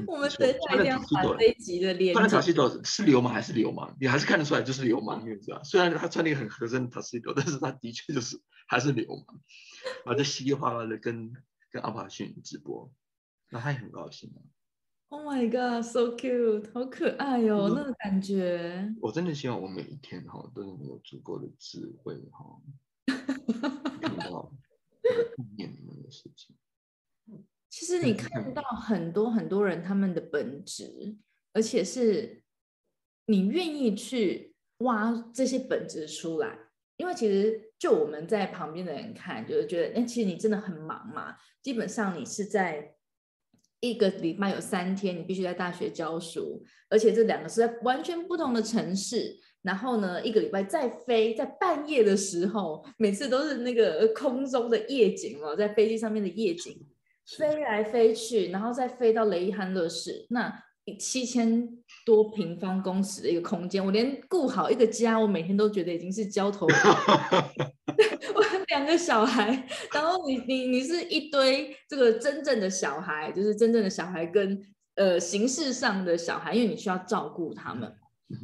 我们等下一定要把这一集的脸。穿塔西朵是流氓还是流氓？你还是看得出来就是流氓，你知道虽然他穿那个很合身的塔西朵，但是他的确就是还是流氓。然后，就稀里哗啦的跟跟阿帕逊直播，那他也很高兴啊。Oh my god, so cute，好可爱哟，那个感觉。我真的希望我每一天哈都能有足够的智慧哈，[LAUGHS] 看到负面的事情。其实你看到很多很多人他们的本质，而且是你愿意去挖这些本质出来，因为其实就我们在旁边的人看，就是觉得，哎，其实你真的很忙嘛。基本上你是在一个礼拜有三天，你必须在大学教书，而且这两个是在完全不同的城市。然后呢，一个礼拜再飞，在半夜的时候，每次都是那个空中的夜景哦，在飞机上面的夜景。飞来飞去，然后再飞到雷伊汉乐市，那七千多平方公尺的一个空间，我连顾好一个家，我每天都觉得已经是焦头。[LAUGHS] 我两个小孩，然后你你你是一堆这个真正的小孩，就是真正的小孩跟呃形式上的小孩，因为你需要照顾他们。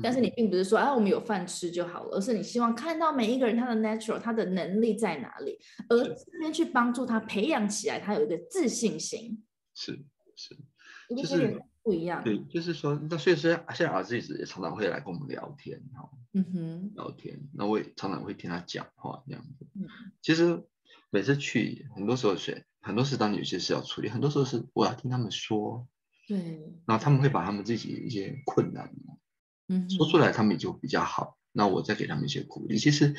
但是你并不是说，哎，我们有饭吃就好了，而是你希望看到每一个人他的 natural，他的能力在哪里，而这边去帮助他培养起来，他有一个自信心。是是，就是不一样。对，就是说，那所以说，现在儿子也常常会来跟我们聊天哈，嗯哼，聊天，那我也常常会听他讲话这样子。嗯，其实每次去，很多时候是很多事当有些事要处理，很多时候是我要听他们说，对，然后他们会把他们自己一些困难。嗯，说出来他们也就比较好。那我再给他们一些鼓励。其实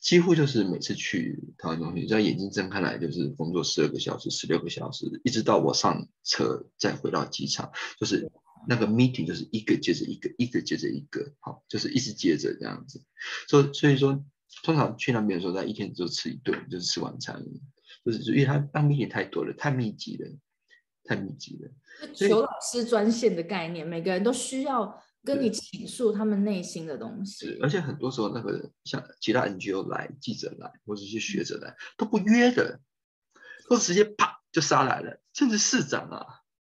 几乎就是每次去台湾中心，只要眼睛睁开来，就是工作十二个小时、十六个小时，一直到我上车再回到机场，就是那个 meeting 就是一个接着一个，一个接着一个，好，就是一直接着这样子。所以所以说，通常去那边的时候，他一天就吃一顿，就是吃晚餐，就是因为他当 meeting 太多了，太密集了，太密集了。求老师专线的概念，每个人都需要。跟你倾诉他们内心的东西，而且很多时候那个像其他 NGO 来记者来或者一些学者来都不约的，都直接啪就杀来了，甚至市长啊，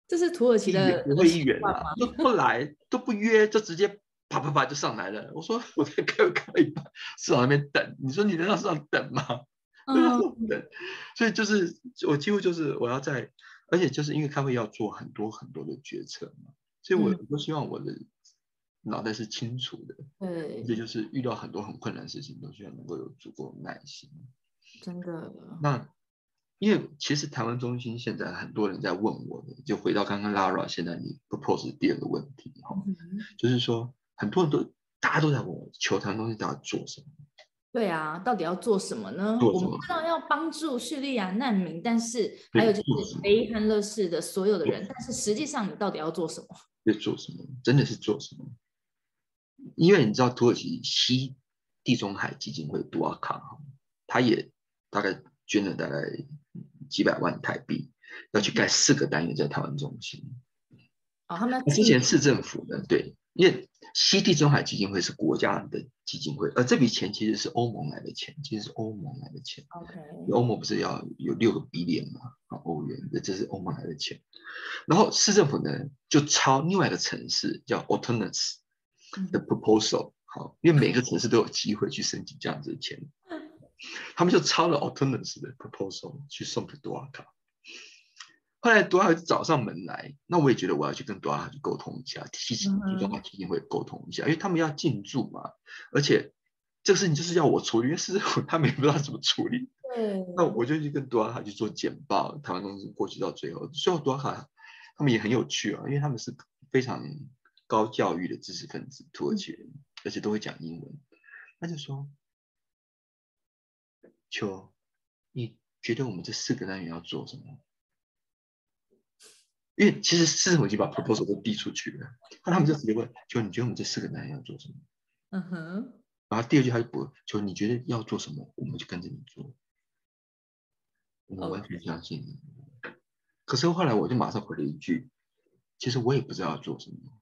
这是土耳其的会议员啊，都不来都不约，就直接啪啪啪就上来了。我说 [LAUGHS] 我在开开一半，市场那边等，你说你能让市场等吗？[LAUGHS] 等，所以就是我几乎就是我要在，而且就是因为开会要做很多很多的决策嘛，所以我我希望我的。脑袋是清楚的，对，这就是遇到很多很困难的事情，都需要能够有足够的耐心。真的。那因为其实台湾中心现在很多人在问我的，就回到刚刚 Lara 现在你 propose 第二个问题哈，就是说很多人都大家都在问我，求台湾中心到底做什么？对啊，到底要做什么呢？我们知道要帮助叙利亚难民，但是还有就是伊汉乐市的所有的人，但是实际上你到底要做什么？要做什么？真的是做什么？因为你知道土耳其西地中海基金会杜阿卡哈，他也大概捐了大概几百万台币，要去盖四个单元在台湾中心。哦，他们之前市政府的对，因为西地中海基金会是国家的基金会，而这笔钱其实是欧盟来的钱，其实是欧盟来的钱。OK，欧盟不是要有六个 billion 吗？啊，欧元，这是欧盟来的钱。然后市政府呢，就抄另外一个城市叫 Autonomous 的 proposal，好，因为每个城市都有机会去申请这样子的钱，他们就抄了 Autonomous 的 proposal 去送给多瓦卡。后来多尔找上门来，那我也觉得我要去跟多尔去沟通一下，提醒地中海基金会沟通一下，因为他们要进驻嘛，而且这个事情就是要我处理，因为是 [LAUGHS] 他们也不知道怎么处理。对，那我就去跟多尔卡去做简报，台湾公司过去到最后，最后多尔卡他们也很有趣啊，因为他们是非常高教育的知识分子，土耳其人，而且都会讲英文，他就说：“秋，你觉得我们这四个单元要做什么？”因为其实市政府已经把 proposal 都递出去了，那他们就直接问：就你觉得我们这四个男人要做什么？嗯哼。然后第二句他就不，就你觉得要做什么，我们就跟着你做。我们完全相信你。可是后来我就马上回了一句：其实我也不知道要做什么。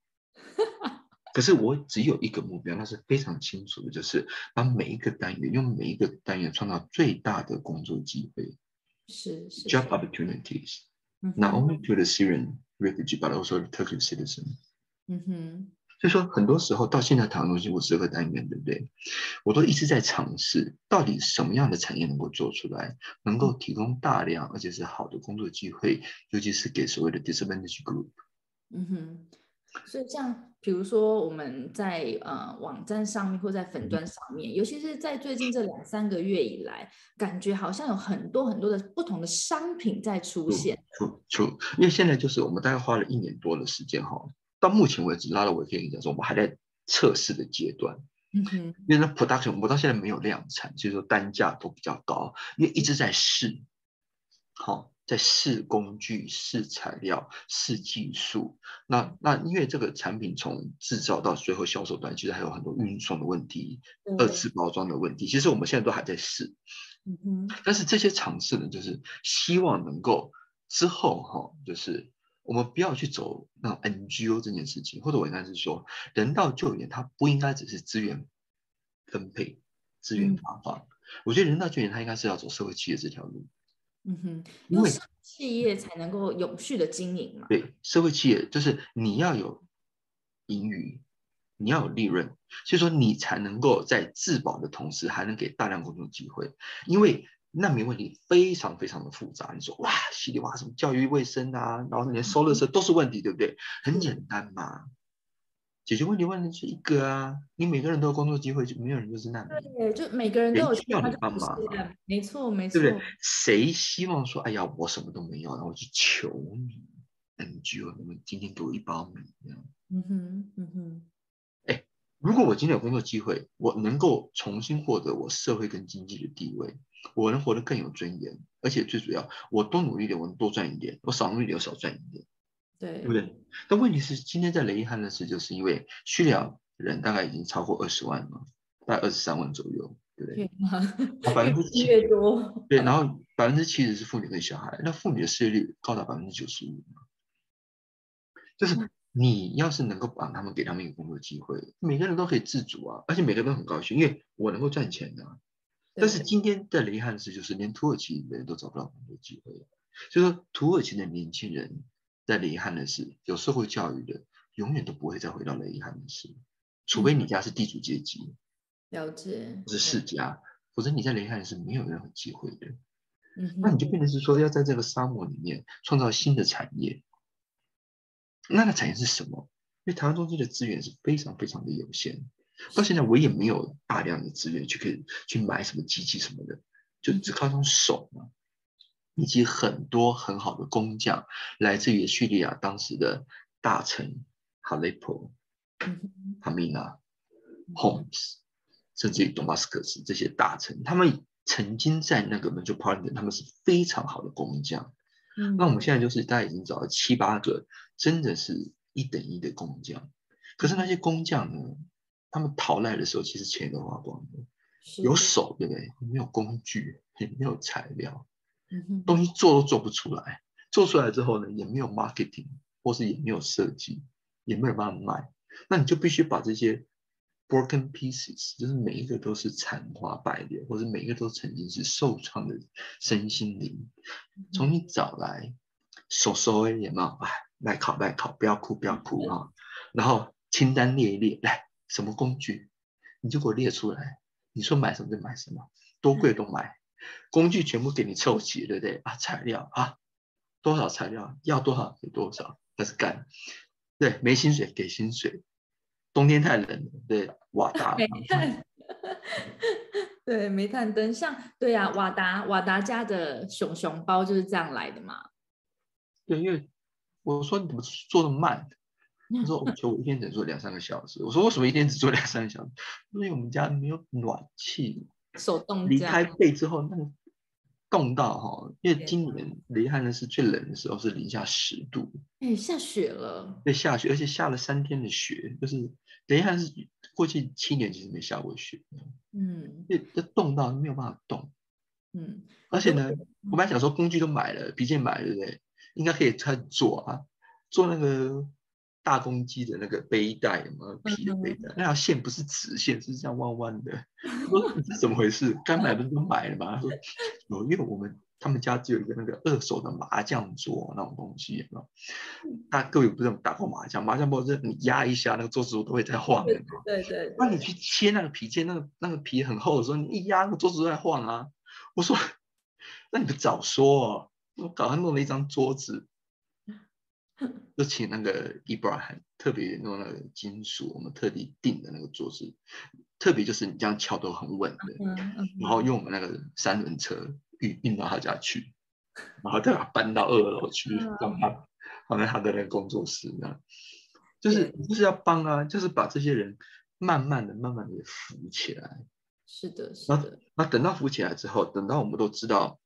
可是我只有一个目标，那是非常清楚的，就是把每一个单元用每一个单元创造最大的工作机会。是是。Job opportunities。Not only to the Syrian refugee, but also the Turkish citizen. 嗯哼，所以说很多时候到现在讨论东西，我十个单元，对不对？我都一直在尝试，到底什么样的产业能够做出来，能够提供大量而且是好的工作机会，尤其是给所谓的 disadvantaged group。嗯哼。所以像比如说我们在呃网站上面或在粉端上面，尤其是在最近这两三个月以来，感觉好像有很多很多的不同的商品在出现。出出，因为现在就是我们大概花了一年多的时间哈，到目前为止拉了我可以讲说，我们还在测试的阶段。嗯哼，因为那 production 我到现在没有量产，所以说单价都比较高，因为一直在试。好。在试工具、试材料、试技术。那那因为这个产品从制造到最后销售端，其实还有很多运送的问题、二次包装的问题。其实我们现在都还在试。嗯哼。但是这些尝试呢，就是希望能够之后哈，就是我们不要去走那 NGO 这件事情，或者我应该是说，人道救援它不应该只是资源分配、资源发放。我觉得人道救援它应该是要走社会企业这条路。嗯哼，因为企业才能够永续的经营嘛。对，社会企业就是你要有盈余，你要有利润，所以说你才能够在自保的同时，还能给大量工作机会。因为难民问题非常非常的复杂，你说哇，稀里哇什么教育卫生啊，然后连收垃圾都是问题，对不对？很简单嘛。解决问题问题是一个啊，你每个人都有工作机会，就没有人就是难民。对，就每个人都有需要你帮忙。没错，没错，对不对？谁希望说，哎呀，我什么都没有，然后我去求你，NGO，你们今天给我一包米这样。嗯哼，嗯哼。哎，如果我今天有工作机会，我能够重新获得我社会跟经济的地位，我能活得更有尊严，而且最主要，我多努力一点，我能多赚一点；我少努力一点，我少赚一点。对，对不对？但问题是，今天在雷伊汉的事，就是因为叙利亚人大概已经超过二十万了，大概二十三万左右，对不对？百分之七越多。对，然后百分之七十是妇女跟小孩，那妇女的失业率高达百分之九十五。就是你要是能够把他们给他们一个工作机会，每个人都可以自主啊，而且每个人都很高兴，因为我能够赚钱的。但是今天在雷伊汉的事，就是连土耳其人都找不到工作机会，所以说土耳其的年轻人。在雷汉的是有社会教育的，永远都不会再回到雷汉的是，除非你家是地主阶级，了解，是世家，否则你在雷汉是没有任何机会的。嗯，那你就变成是说要在这个沙漠里面创造新的产业。那个产业是什么？因为台湾中心的资源是非常非常的有限，到现在我也没有大量的资源去可以去买什么机器什么的，就只靠一双手嘛。以及很多很好的工匠，来自于叙利亚当时的大臣哈雷普、哈米娜、Holmes，甚至于 Damascus 这些大臣，他们曾经在那个 Metropolitan，他们是非常好的工匠。嗯，那我们现在就是大家已经找了七八个，真的是一等一的工匠。可是那些工匠呢，他们逃来的时候，其实钱都花光了，有手对不对？没有工具，也没有材料。东西做都做不出来，做出来之后呢，也没有 marketing，或是也没有设计，也没有办法卖，那你就必须把这些 broken pieces，就是每一个都是残花败柳，或者每一个都曾经是受创的身心灵，从你找来，收收也嘛，哎，来考来考，不要哭不要哭啊，然后清单列一列，来什么工具，你就给我列出来，你说买什么就买什么，多贵都买，工具全部给你凑齐，对不对啊？材料啊。多少材料要多少给多少，开始干。对，没薪水给薪水。冬天太冷了，对，瓦达。[LAUGHS] 煤炭。[LAUGHS] 对，煤炭灯，像对呀，瓦达瓦达家的熊熊包就是这样来的嘛。对，因为我说你怎么做的慢？他说 [LAUGHS] 我求我一天只做两三个小时。我说为什么一天只做两三个小时？因为我们家没有暖气。手动。离开背之后那个。冻到哈，因为今年雷汉呢是最冷的时候，是零下十度，哎，下雪了。对，下雪，而且下了三天的雪，就是雷汉是过去七年其实没下过雪，嗯，因为这冻到没有办法动，嗯，而且呢，我本来想说工具都买了，皮件买了，对不对？应该可以开始做啊，做那个。大公鸡的那个背带嘛，皮的背带，那条线不是直线，是这样弯弯的。[LAUGHS] 我说这怎么回事？该买不是都买了吗？他说 [LAUGHS] 有，因为我们他们家只有一个那个二手的麻将桌那种东西，有大各位不是打过麻将？麻将桌是你压一下，那个桌子都会在晃的。对对。那你去切那个皮切，那个那个皮很厚的时候，你一压，那个桌子都在晃啊。我说，[LAUGHS] 那你不早说，我搞他弄了一张桌子。就请那个 Ibrahim 特别弄那个金属，我们特地定的那个桌子，特别就是你这样敲都很稳的，然后用我们那个三轮车运运到他家去，然后再把它搬到二楼去，让他放在他的那个工作室那，就是就是要帮啊，就是把这些人慢慢的、慢慢的扶起来。是的，是的。那等到扶起来之后，等到我们都知道。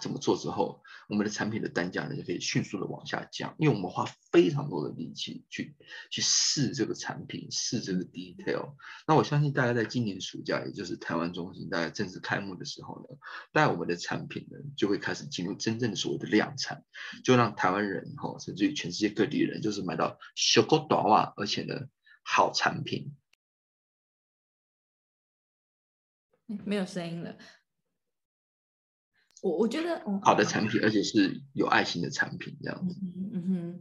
怎么做之后，我们的产品的单价呢就可以迅速的往下降，因为我们花非常多的力气去去试这个产品，试这个 detail。那我相信大家在今年暑假，也就是台湾中心大概正式开幕的时候呢，带我们的产品呢就会开始进入真正的所谓的量产，就让台湾人哈，甚至于全世界各地人，就是买到小够短袜，而且呢好产品。没有声音了。我我觉得好的产品，而且是有爱心的产品，这样子。嗯哼，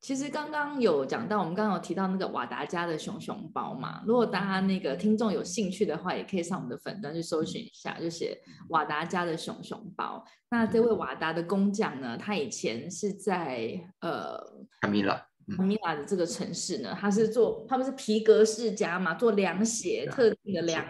其实刚刚有讲到，我们刚刚有提到那个瓦达家的熊熊包嘛。如果大家那个听众有兴趣的话，也可以上我们的粉端去搜寻一下，就写瓦达家的熊熊包。那这位瓦达的工匠呢，他以前是在呃。卡米拉。马尼拉的这个城市呢，他是做他们是皮革世家嘛，做凉鞋，特定的凉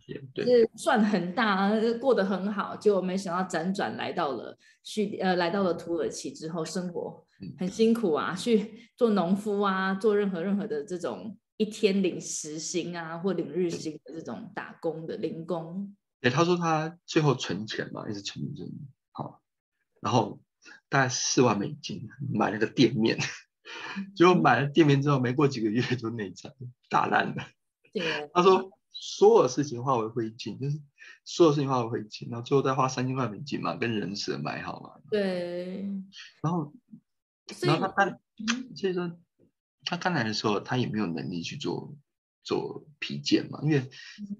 鞋，对，是算很大，过得很好。结果没想到辗转来到了叙呃，来到了土耳其之后，生活很辛苦啊，去做农夫啊，做任何任何的这种一天领时薪啊，或领日薪的这种打工的零工。对，他说他最后存钱嘛，一直存存好，然后大概四万美金买了个店面。结果买了店面之后，没过几个月就内战打烂了。对，他说所有事情化为灰烬，就是所有事情化为灰烬，然后最后再花三千块美金嘛，跟人蛇买好嘛。对。然后，然后他他，所以说他刚来的时候，他也没有能力去做做皮件嘛，因为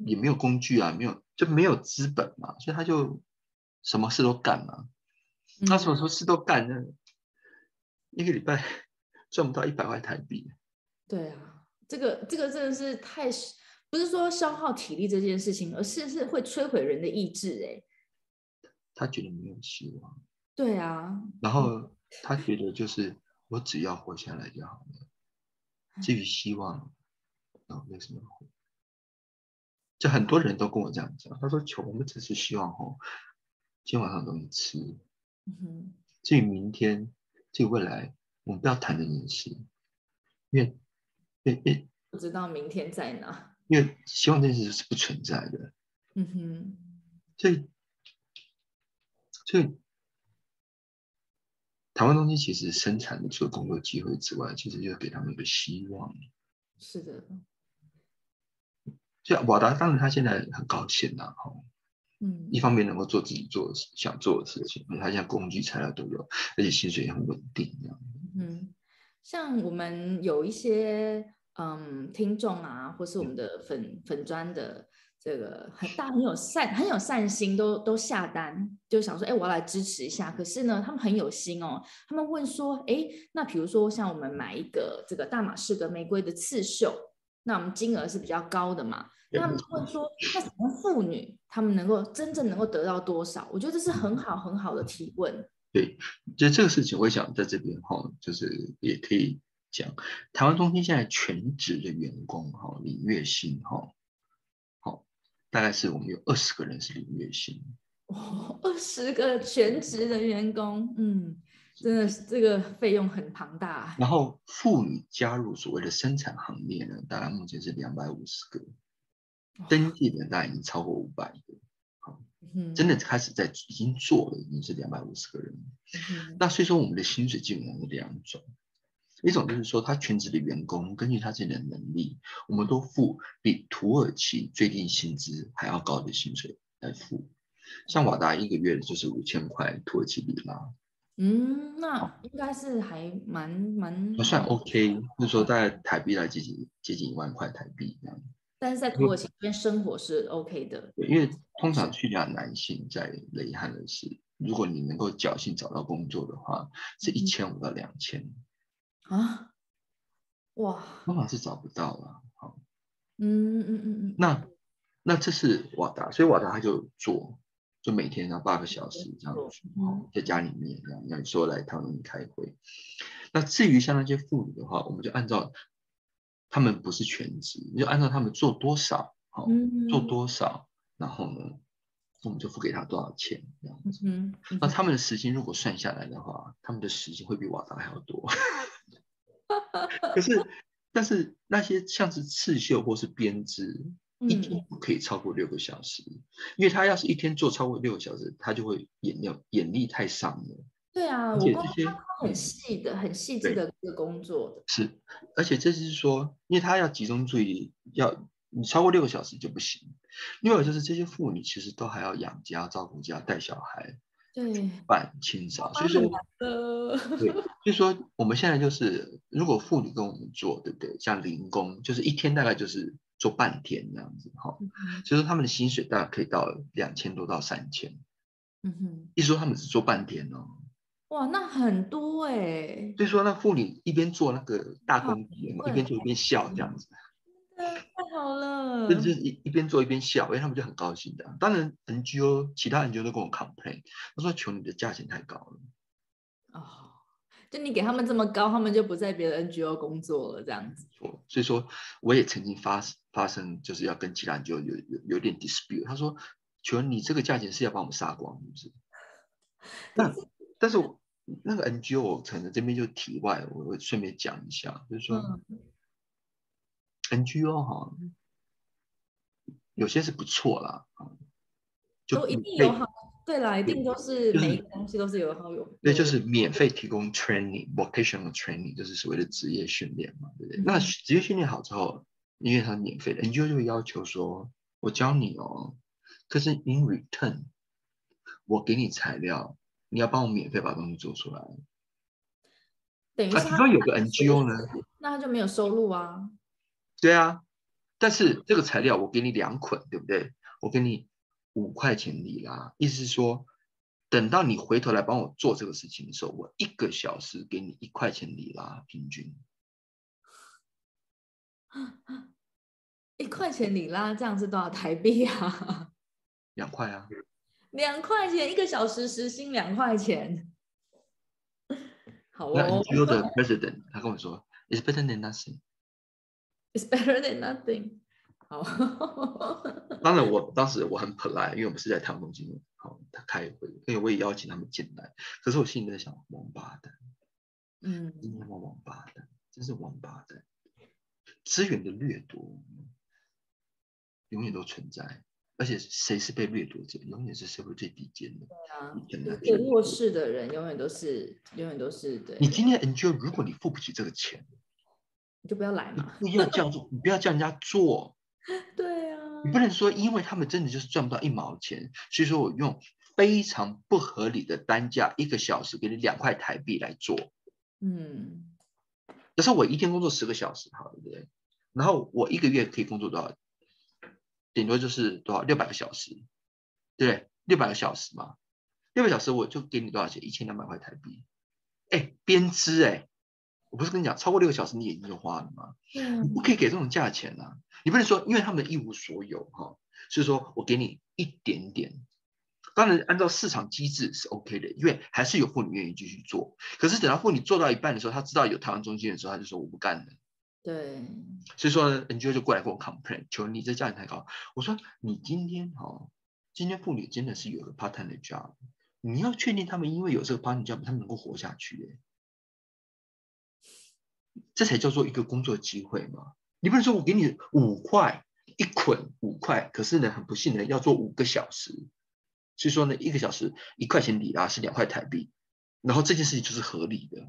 也没有工具啊，没有就没有资本嘛，所以他就什么事都干嘛。那什么时候事都干呢？一个礼拜。赚不到一百块台币。对啊，这个这个真的是太不是说消耗体力这件事情，而是是会摧毁人的意志。哎，他觉得没有希望。对啊。然后他觉得就是我只要活下来就好了，至于希望，啊，没什么。就很多人都跟我这样讲，他说：“求我们只是希望哦，今天晚上有东西吃。嗯哼。至于明天，至于未来。”我们不要谈这件事，因为，因为不知道明天在哪。因为希望这件事是不存在的。嗯哼。所以，所以，台湾东西其实生产的除了工作机会之外，其实就是给他们一个希望。是的。所以瓦达当然他现在很高兴呐，哈。嗯，一方面能够做自己做想做的事情，他现在工具材料都有，而且薪水也很稳定，这样。嗯，像我们有一些嗯听众啊，或是我们的粉粉砖的。这个很大很有善很有善心，都都下单，就想说，哎，我要来支持一下。可是呢，他们很有心哦，他们问说，哎，那比如说像我们买一个这个大马士革玫瑰的刺绣，那我们金额是比较高的嘛？那他们就问说，那什么妇女他们能够真正能够得到多少？我觉得这是很好很好的提问。对，就这个事情，我想在这边哈，就是也可以讲，台湾中心现在全职的员工哈，领月薪哈。好大概是我们有二十个人是领月薪，哦，[LAUGHS] 二十个全职的员工，嗯，真的是这个费用很庞大。然后妇女加入所谓的生产行列呢，大概目前是两百五十个，登记的大概已经超过五百个，好，真的开始在已经做了，已经是两百五十个人。那所以说我们的薪水基本上有两种。一种就是说，他全职的员工根据他自己的能力，我们都付比土耳其最低薪资还要高的薪水来付。像瓦达一个月就是五千块土耳其里拉。嗯，那应该是还蛮蛮算 OK，就是说在台币来接近接近一万块台币这样。但是在土耳其这边生活是 OK 的。对，因为通常。叙利亚男性在雷汉的是，如果你能够侥幸找到工作的话，是一千五到两千。啊，哇，方法是找不到了，好，嗯嗯嗯嗯，那那这是瓦达，所以瓦达他就做，就每天要八个小时这样子，在家里面这样，那你说来他们开会，那至于像那些妇女的话，我们就按照他们不是全职，你就按照他们做多少，好，做多少，然后呢，我们就付给他多少钱这样子，嗯，那他们的时薪如果算下来的话，他们的时薪会比瓦达还要多。[LAUGHS] 可是，但是那些像是刺绣或是编织，一天不可以超过六个小时，因为他要是一天做超过六个小时，他就会眼力眼力太伤了。对啊，我这些很细的、很细致的一个工作的。是，而且这是说，因为他要集中注意，要你超过六个小时就不行。另外就是这些妇女其实都还要养家、照顾家、带小孩。对，办清扫，所以说，对，所以说我们现在就是，如果妇女跟我们做，对不对？像零工，就是一天大概就是做半天这样子，哈，所以说他们的薪水大概可以到两千多到三千，嗯哼，意思说他们只做半天哦，哇，那很多哎，所以说那妇女一边做那个大公鸡嘛，一边做一边笑这样子。太好了，就是一一边做一边笑，因为他们就很高兴的。当然，NGO 其他 NGO 都跟我 complain，他说：“求你的价钱太高了。”哦，就你给他们这么高，他们就不在别的 NGO 工作了，这样子。所以说，我也曾经发发生，就是要跟其他 NGO 有有有点 dispute。他说：“求你这个价钱是要把我们杀光，是不是？” [LAUGHS] 那但是我那个 NGO 我可能这边就题外，我会顺便讲一下，就是说。NGO 哈，有些是不错啦，就一定有好，对啦，一定都是每一个东西都是有好有。对，就是免费提供 training，vocational training，就是所谓的职业训练嘛，对不对？那职业训练好之后，因为它免费的，NGO 就会要求说，我教你哦，可是 in return，我给你材料，你要帮我免费把东西做出来。等于说有个 NGO 呢，那他就没有收入啊。对啊，但是这个材料我给你两捆，对不对？我给你五块钱里拉，意思是说，等到你回头来帮我做这个事情的时候，我一个小时给你一块钱里拉，平均。一块钱里拉这样是多少台币啊？两块啊。两块钱一个小时时薪两块钱。好哦。那 NGO 的 president 他跟我说，It's better than nothing。It's better than nothing。好，当然我当时我很 polite，因为我们是在唐中金好他开会，因为我也邀请他们进来。可是我心里在想，王八蛋，嗯，今天王王八蛋，真是王八蛋。资源的掠夺永远都存在，而且谁是被掠夺者，永远是社会最低贱的。对啊，最弱势的人永远都是，永远都是对。你今天 NGO，如果你付不起这个钱。你就不要来嘛！不要叫做，你不要叫人家做。对啊。你不能说因为他们真的就是赚不到一毛钱，所以说我用非常不合理的单价，一个小时给你两块台币来做。嗯。假设我一天工作十个小时，好，对不对？然后我一个月可以工作多少？顶多就是多少六百个小时，对不对？六百个小时嘛，六百小时我就给你多少钱？一千两百块台币。哎，编织哎，我不是跟你讲，超过六个小时你眼睛就花了吗？你不可以给这种价钱啊！你不能说，因为他们一无所有哈，所以说我给你一点点。当然，按照市场机制是 OK 的，因为还是有妇女愿意继续做。可是等到妇女做到一半的时候，她知道有台湾中心的时候，她就说我不干了。对。所以说呢，NGO 就过来跟我 complain，求你这价钱太高。我说你今天哦，今天妇女真的是有个 part time 的 job，你要确定他们因为有这个 part time job，他们能够活下去。这才叫做一个工作机会嘛。你不能说我给你五块一捆五块，可是呢，很不幸的要做五个小时。所以说呢，一个小时一块钱里拉是两块台币，然后这件事情就是合理的，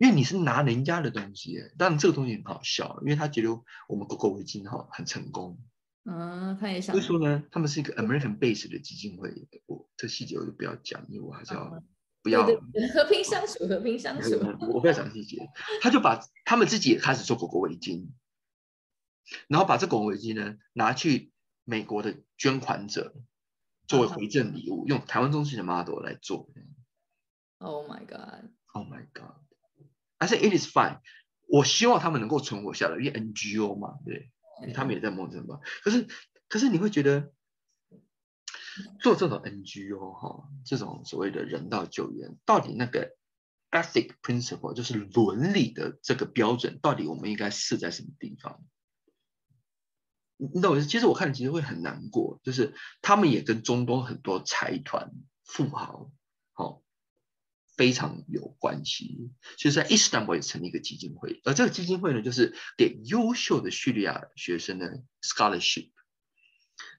因为你是拿人家的东西，当然这个东西很好笑，因为他觉得我们狗狗围巾哈很成功，嗯，他也想。所以说呢，他们是一个 American base 的基金会，我这细节我就不要讲，因为我还是要不要和平相处，和平相处。我不要讲细节，他就把他们自己也开始做狗狗围巾，然后把这狗狗围巾呢拿去。美国的捐款者作为回赠礼物，用台湾中心的 model 来做。Oh my god! Oh my god! I say it is fine. 我希望他们能够存活下来，因为 NGO 嘛，对，他们也在梦中吧。可是，可是你会觉得做这种 NGO 哈，这种所谓的人道救援，到底那个 ethic principle 就是伦理的这个标准，到底我们应该是在什么地方？你懂我意思？其实我看其实会很难过，就是他们也跟中东很多财团富豪，好，非常有关系。所以在伊斯坦布尔也成立一个基金会，而这个基金会呢，就是给优秀的叙利亚学生的 scholarship。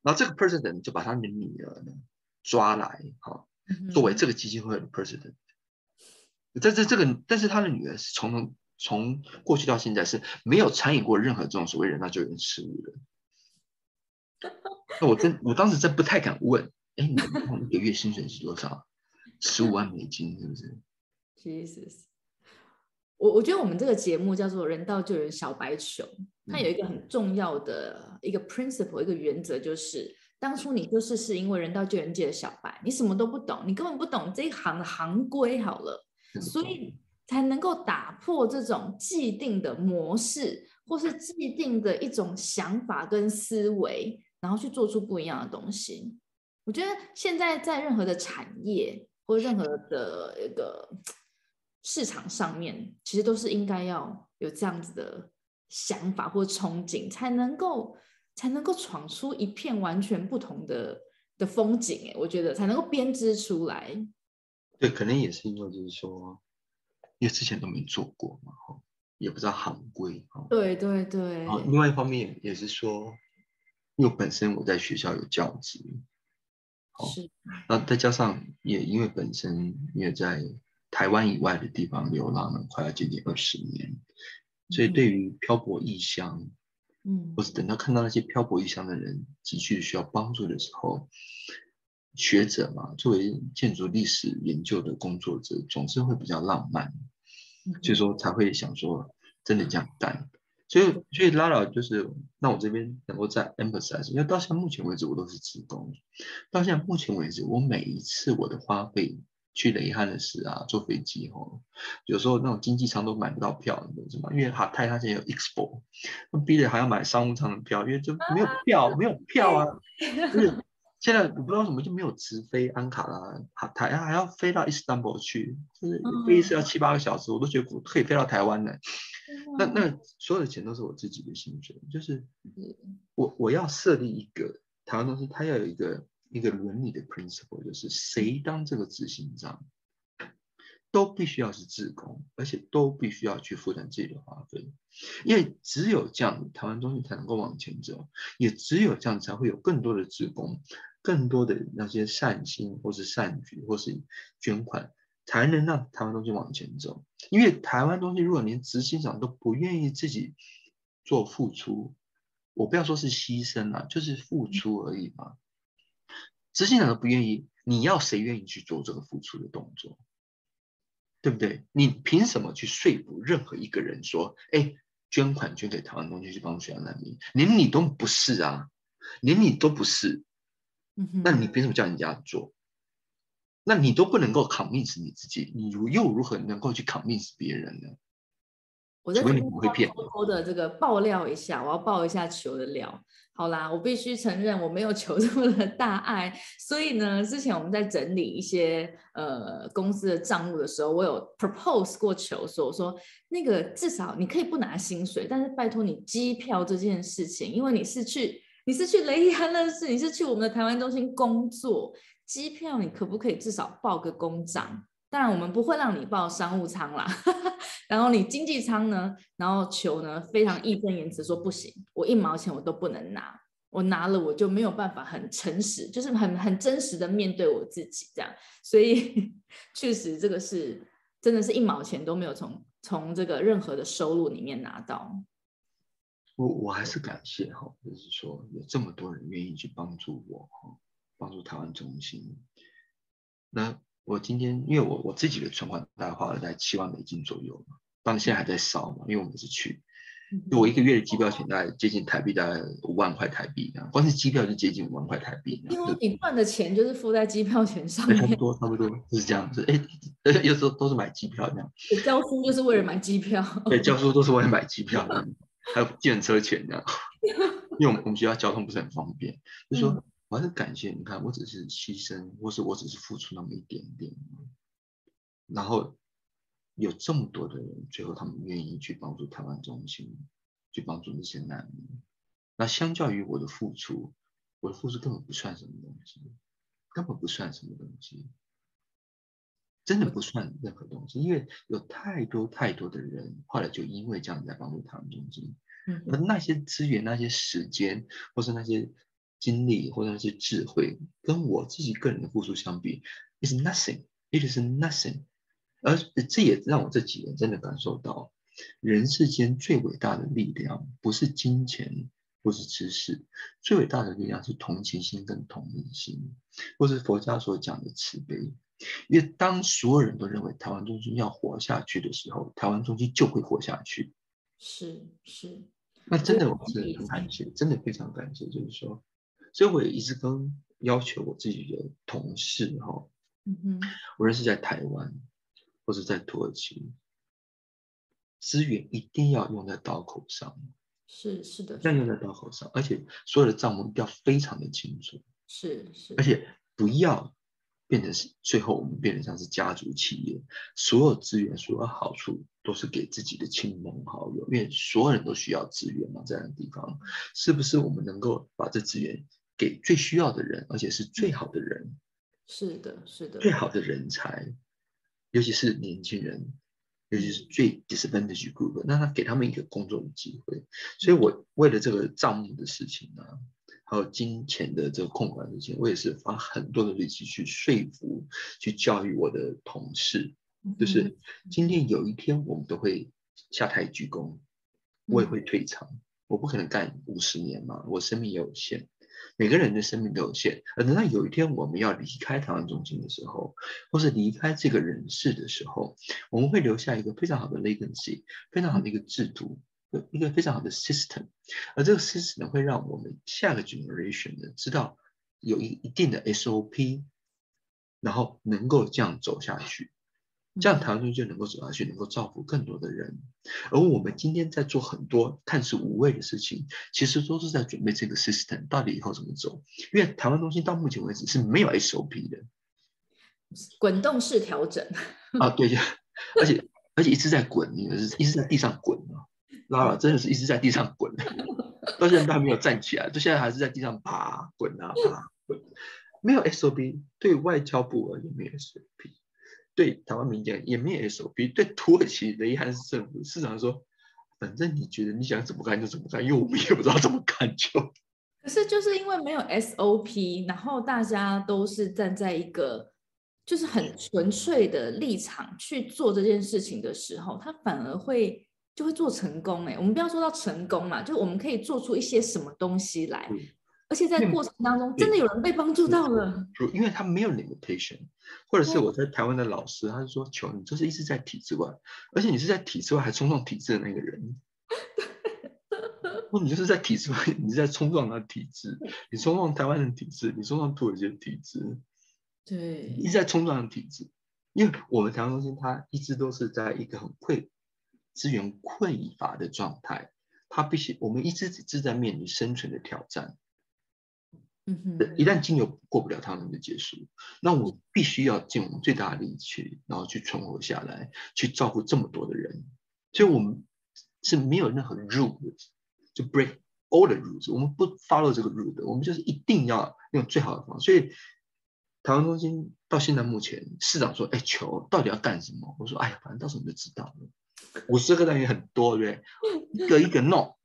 然后这个 president 就把他的女儿呢抓来，哈，作为这个基金会的 president。在这这个，但是他的女儿是从从过去到现在是没有参与过任何这种所谓人道救援事务的。那我真，我当时真不太敢问，哎，你 [LAUGHS] 一个月薪水是多少？十五万美金是不是？Jesus，我我觉得我们这个节目叫做“人道救援小白熊”，它有一个很重要的一个 principle，一个原则，就是当初你就是是因为人道救援界的小白，你什么都不懂，你根本不懂这一行的行规，好了，所以才能够打破这种既定的模式，或是既定的一种想法跟思维。然后去做出不一样的东西。我觉得现在在任何的产业或任何的一个市场上面，其实都是应该要有这样子的想法或憧憬，才能够才能够闯出一片完全不同的的风景。哎，我觉得才能够编织出来。对，可能也是因为就是说，因为之前都没做过嘛，哈，也不知道行规。对对对。另外一方面也是说。因为本身我在学校有教职，是，那再加上也因为本身也在台湾以外的地方流浪了快要接近二十年，所以对于漂泊异乡，嗯，或是等到看到那些漂泊异乡的人急需需要帮助的时候，学者嘛，作为建筑历史研究的工作者，总是会比较浪漫，所以说才会想说真的这样干。所以，所以拉拉就是让我这边能够再 emphasize，因为到现在目前为止我都是职工，到现在目前为止，我每一次我的花费去雷汉的事啊，坐飞机哦，有时候那种经济舱都买不到票，你知道吗？因为哈泰他现在有 expo，那逼着还要买商务舱的票，因为就没有票，没有票啊，就是现在我不知道什么就没有直飞安卡拉哈泰，还要飞到伊斯坦布尔去，就是飞一次要七八个小时，我都觉得可以飞到台湾的。那那所有的钱都是我自己的薪水，就是我我要设立一个台湾东西，它要有一个一个伦理的 principle，就是谁当这个执行长，都必须要是自工，而且都必须要去负担自己的花费，因为只有这样，台湾中心才能够往前走，也只有这样才会有更多的自工，更多的那些善心或是善举或是捐款。才能让台湾东西往前走，因为台湾东西如果连执行长都不愿意自己做付出，我不要说是牺牲啊，就是付出而已嘛。执行长都不愿意，你要谁愿意去做这个付出的动作？对不对？你凭什么去说服任何一个人说，哎，捐款捐给台湾东西去帮助难民？连你都不是啊，连你都不是，那你凭什么叫人家做？那你都不能够 convince 你自己，你又如何能够去 convince 别人呢？我在偷偷的这个爆料一下，我要爆一下球的料。好啦，我必须承认我没有球这么的大爱，所以呢，之前我们在整理一些呃公司的账目的时候，我有 propose 过球，说我说那个至少你可以不拿薪水，但是拜托你机票这件事情，因为你是去你是去雷安乐市，你是去我们的台湾中心工作，机票你可不可以至少报个公账？当然，我们不会让你报商务舱啦。[LAUGHS] 然后你经济舱呢？然后球呢？非常义正言辞说不行，我一毛钱我都不能拿。我拿了我就没有办法很诚实，就是很很真实的面对我自己这样。所以 [LAUGHS] 确实这个是真的是一毛钱都没有从从这个任何的收入里面拿到。我我还是感谢哈，就是说有这么多人愿意去帮助我哈，帮助台湾中心。那。我今天因为我我自己的存款大概花了在七万美金左右嘛，当然现在还在烧嘛，因为我们是去，我一个月的机票钱大概接近台币大概五万块台币这样，光是机票就接近五万块台币。因为你赚的钱就是付在机票钱上面。差不多差不多就是这样子，哎，有时候都是买机票这样。教书就是为了买机票。对，教书都是为了买机票，还有建车钱这样，[LAUGHS] 因为我们我们学校交通不是很方便，就说。我还是感谢你看，我只是牺牲，或是我只是付出那么一点点，然后有这么多的人，最后他们愿意去帮助台湾中心，去帮助那些难民。那相较于我的付出，我的付出根本不算什么东西，根本不算什么东西，真的不算任何东西。因为有太多太多的人，后来就因为这样在帮助台湾中心，而那些资源、那些时间，或是那些。经历或者那些智慧，跟我自己个人的付出相比，is nothing，it is nothing。而这也让我这几年真的感受到，人世间最伟大的力量不是金钱，不是知识，最伟大的力量是同情心跟同理心，或是佛家所讲的慈悲。因为当所有人都认为台湾中心要活下去的时候，台湾中心就会活下去。是是，那真的我是很感谢，真的非常感谢，就是说。所以我也一直跟要求我自己的同事哈，嗯哼，无论是在台湾或者在土耳其，资源一定要用在刀口上，是是的，要用在刀口上，而且所有的账目要非常的清楚，是是，而且不要变成是最后我们变成像是家族企业，所有资源所有好处都是给自己的亲朋好友，因为所有人都需要资源嘛，这样的地方。是不是我们能够把这资源？给最需要的人，而且是最好的人，是的，是的，最好的人才，尤其是年轻人，尤其是最 disadvantaged group，那他给他们一个工作的机会。所以，我为了这个账目的事情呢，还有金钱的这个控管事情，我也是花很多的力气去说服、去教育我的同事，就是今天有一天我们都会下台鞠躬，我也会退场，我不可能干五十年嘛，我生命也有限。每个人的生命都有限，而等到有一天我们要离开台湾中心的时候，或是离开这个人世的时候，我们会留下一个非常好的 legacy，非常好的一个制度，一个非常好的 system，而这个 system 会让我们下个 generation 呢知道有一一定的 SOP，然后能够这样走下去。这样台湾中心就能够走下去，能够造福更多的人。而我们今天在做很多看似无谓的事情，其实都是在准备这个 system 到底以后怎么走。因为台湾中心到目前为止是没有 SOP 的，滚动式调整啊，对呀，而且而且一直在滚，你是一直在地上滚啊，拉拉真的是一直在地上滚，到现在都还没有站起来，就现在还是在地上爬滚啊爬滚，没有 SOP，对外交部而言没有 SOP。对台湾民间也没有 SOP，对土耳其雷汉市政府市长说，反正你觉得你想怎么干就怎么干，因为我们也不知道怎么干就。可是就是因为没有 SOP，然后大家都是站在一个就是很纯粹的立场去做这件事情的时候，他反而会就会做成功。哎，我们不要说到成功嘛，就我们可以做出一些什么东西来，而且在过程当中真的有人被帮助到了。因为他没有 limitation，或者是我在台湾的老师，他就说：“求你就是一直在体制外，而且你是在体制外还冲撞体制的那个人。”你就是在体制外，你在冲撞他的体制，你冲撞台湾的体制，你冲撞土耳其的体制，对，一直在冲撞体制。因为我们台湾中心，它一直都是在一个很匮资源匮乏的状态，它必须我们一直是在面临生存的挑战。嗯哼，一旦金牛过不了，他们的结束。那我必须要尽我们最大的力气，然后去存活下来，去照顾这么多的人。所以我们是没有任何 rule 就 break all the rules，我们不 follow 这个 rule，的我们就是一定要用最好的方法。所以台湾中心到现在目前，市长说：“哎，球到底要干什么？”我说：“哎呀，反正到时候你就知道了。”五十个单元很多，对不对？一个一个弄，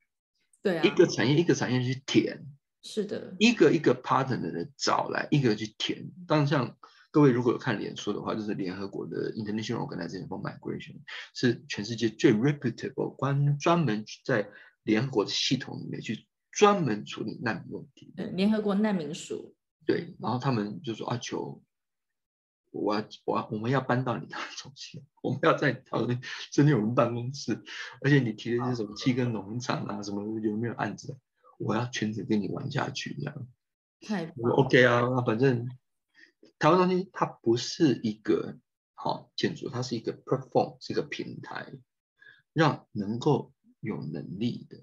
对啊，一个产业一个产业去填，是的，一个一个 partner 的找来，一个去填。当然，像各位如果有看脸书的话，就是联合国的 International Organization for Migration，是全世界最 reputable 关专门在。联合国的系统里面去专门处理难民问题。对，联合国难民署。对，然后他们就说：“啊求，我要我要我们要搬到你的中心，我们要在讨论真的有人办公室，而且你提的是什么七根农场啊，什么有没有案子？我要全程跟你玩下去，这样。”太 OK 啊，那反正台湾中心它不是一个好建筑，它是一个 platform，是一个平台，让能够。有能力的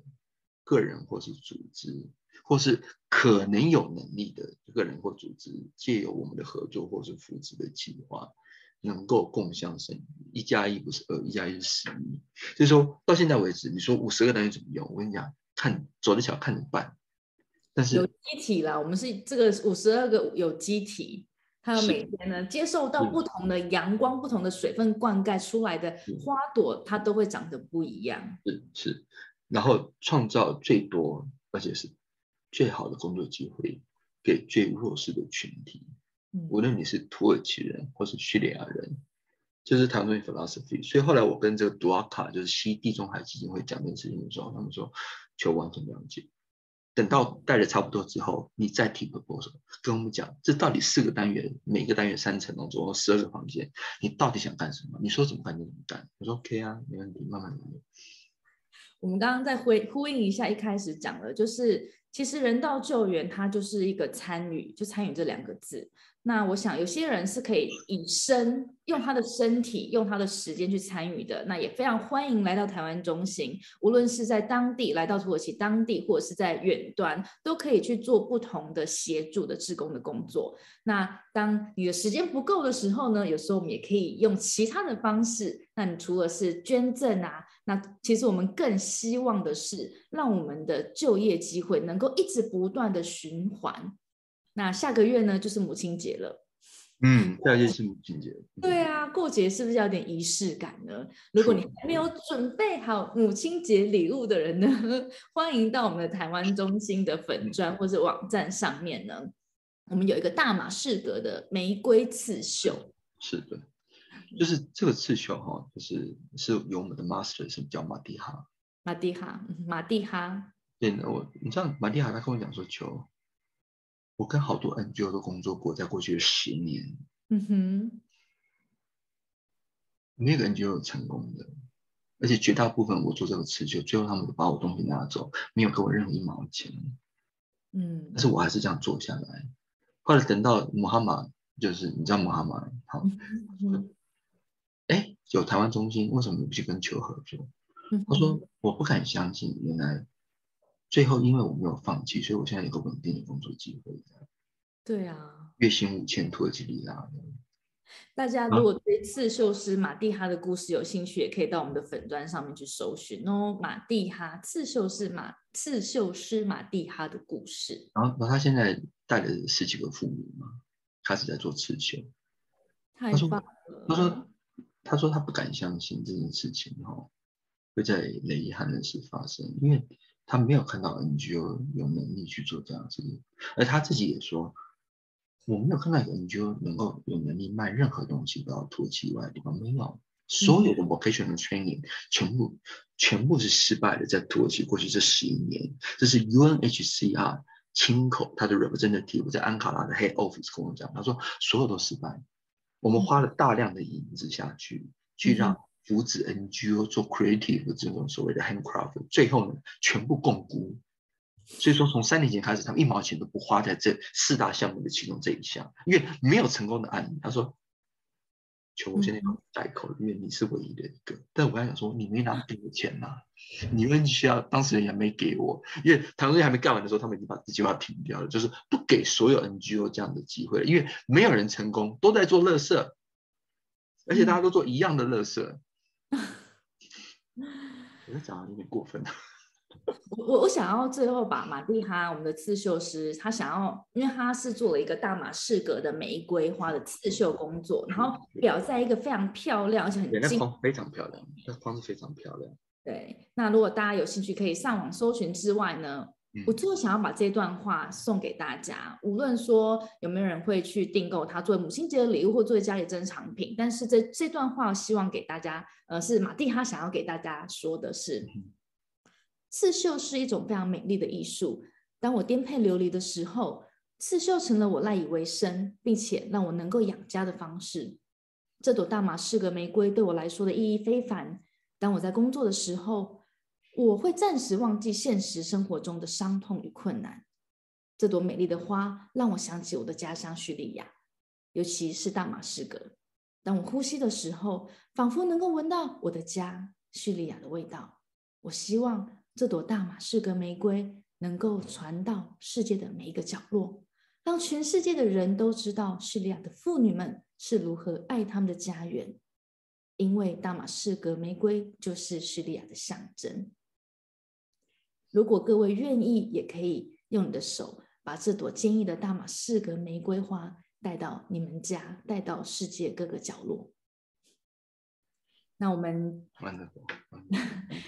个人或是组织，或是可能有能力的个人或组织，借由我们的合作或是扶持的计划，能够共襄盛举。一加一不是二，一加一是十一。所以说到现在为止，你说五十个单元怎么用？我跟你讲，看走着瞧，看着办。但是有机体啦，我们是这个五十二个有机体。它每天呢，接受到不同的阳光、不同的水分灌溉出来的花朵，它都会长得不一样。是是，然后创造最多而且是最好的工作机会给最弱势的群体。无论你是土耳其人或是叙利亚人，就是谈论 philosophy。所以后来我跟这个杜阿卡，就是西地中海基金会讲这件事情的时候，他们说求完全了解。等到带的差不多之后，你再提 proposal，跟我们讲，这到底四个单元，每个单元三层楼，总共十二个房间，你到底想干什么？你说怎么干就怎么干。我说 OK 啊，没问题，慢慢来。我们刚刚在回呼应一下，一开始讲的就是，其实人道救援它就是一个参与，就参与这两个字。那我想有些人是可以以身用他的身体用他的时间去参与的，那也非常欢迎来到台湾中心，无论是在当地来到土耳其当地，或者是在远端，都可以去做不同的协助的志工的工作。那当你的时间不够的时候呢，有时候我们也可以用其他的方式。那你除了是捐赠啊，那其实我们更希望的是让我们的就业机会能够一直不断的循环。那下个月呢，就是母亲节了。嗯，下个月是母亲节。对啊，过节是不是有点仪式感呢？如果你还没有准备好母亲节礼物的人呢，[LAUGHS] 欢迎到我们的台湾中心的粉砖或者网站上面呢，我们有一个大马士革的玫瑰刺绣。是的，就是这个刺绣哈，就是是由我们的 master 是叫马蒂哈。马蒂哈，马蒂哈。对，我你知道马蒂哈他跟我讲说球。我跟好多 NGO 都工作过，在过去的十年，嗯哼，没有 NGO 成功的，而且绝大部分我做这个刺绣，最后他们都把我东西拿走，没有给我任何一毛钱，嗯，但是我还是这样做下来。后来等到穆哈马，就是你知道穆哈马，好，哎，有台湾中心，为什么不去跟球合作？他说我不敢相信，原来。最后，因为我没有放弃，所以我现在有个稳定的工作机会。对啊，月薪五千土耳其里拉。大家如果对刺绣师马蒂哈的故事有兴趣，也可以到我们的粉砖上面去搜寻哦。马蒂哈刺绣师马刺绣师马蒂哈的故事。然后，然后他现在带了十几个妇女嘛，开始在做刺绣。太棒了！他说：“他说他不敢相信这件事情哈会在雷汉的时发生，因为。”他没有看到 NGO 有能力去做这样的事情，而他自己也说，我没有看到有 NGO 能够有能力卖任何东西到土耳其以外的地方，没有。所有的 vocational training 全部全部是失败的，在土耳其过去这十一年，这是 UNHCR 亲口他的 representative 在安卡拉的 head office 跟我讲，他说所有都失败，我们花了大量的银子下去，去让福祉 NGO 做 creative 这种所谓的 handcraft，最后呢全部共估。所以说，从三年前开始，他们一毛钱都不花在这四大项目的其中这一项，因为没有成功的案例。他说：“求我现在代口，因为你是唯一的一个。”但我刚想说，你没拿给我钱呐，你们需要当时人也没给我，因为唐人还没干完的时候，他们已经把这句话停掉了，就是不给所有 NGO 这样的机会了，因为没有人成功，都在做乐色，而且大家都做一样的乐色。[LAUGHS] 我讲的有点过分了。我我我想要最后把马蒂哈我们的刺绣师，他想要，因为他是做了一个大马士革的玫瑰花的刺绣工作，然后裱在一个非常漂亮而且很精，非常漂亮，那框是非常漂亮。对，那如果大家有兴趣，可以上网搜寻之外呢，我最后想要把这段话送给大家，无论说有没有人会去订购它作为母亲节的礼物或作为家里珍藏品，但是这这段话希望给大家，呃，是马蒂哈想要给大家说的是。刺绣是一种非常美丽的艺术。当我颠沛流离的时候，刺绣成了我赖以为生，并且让我能够养家的方式。这朵大马士革玫瑰对我来说的意义非凡。当我在工作的时候，我会暂时忘记现实生活中的伤痛与困难。这朵美丽的花让我想起我的家乡叙利亚，尤其是大马士革。当我呼吸的时候，仿佛能够闻到我的家叙利亚的味道。我希望。这朵大马士革玫瑰能够传到世界的每一个角落，让全世界的人都知道叙利亚的妇女们是如何爱他们的家园。因为大马士革玫瑰就是叙利亚的象征。如果各位愿意，也可以用你的手把这朵坚毅的大马士革玫瑰花带到你们家，带到世界各个角落。那我们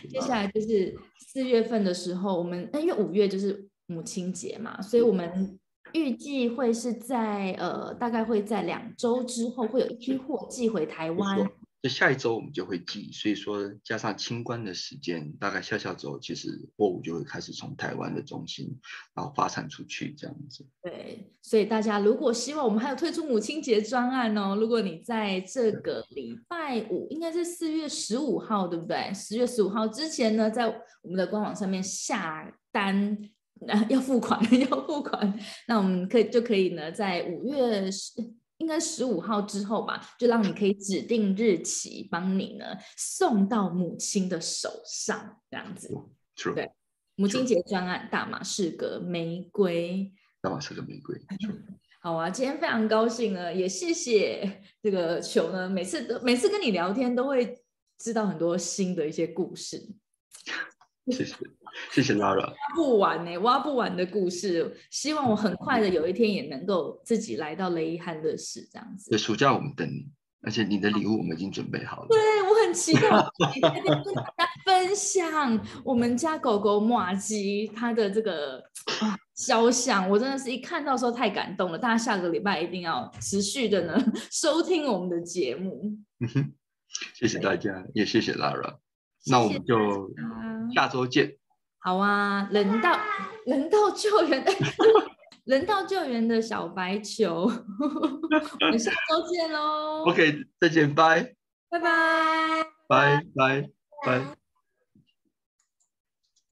接下来就是四月份的时候，我们因为五月就是母亲节嘛，所以我们预计会是在呃，大概会在两周之后会有一批货寄回台湾。下一周我们就会寄，所以说加上清关的时间，大概下下周其实货物就会开始从台湾的中心然后发散出去这样子。对，所以大家如果希望我们还有推出母亲节专案哦，如果你在这个礼拜五，应该是四月十五号，对不对？十月十五号之前呢，在我们的官网上面下单，要付款，[LAUGHS] 要付款，那我们可以就可以呢，在五月十。应该十五号之后吧，就让你可以指定日期，帮你呢送到母亲的手上，这样子。对，母亲节专案，大马士革玫瑰，大马士革玫瑰。好啊，今天非常高兴呢，也谢谢这个球呢，每次都每次跟你聊天都会知道很多新的一些故事。谢谢。谢谢 Lara，挖不完呢，挖不完的故事。希望我很快的有一天也能够自己来到雷伊汉乐市这样子。对，暑假我们等你，而且你的礼物我们已经准备好了。对，我很期待跟大家分享我们家狗狗马吉它的这个啊肖像。我真的是一看到时候太感动了。大家下个礼拜一定要持续的呢收听我们的节目。嗯哼，谢谢大家，也谢谢 Lara。那我们就下周见。好啊，人道人道救援的人道救援的小白球，[LAUGHS] 我们下周见喽。OK，再见，拜拜拜拜拜拜。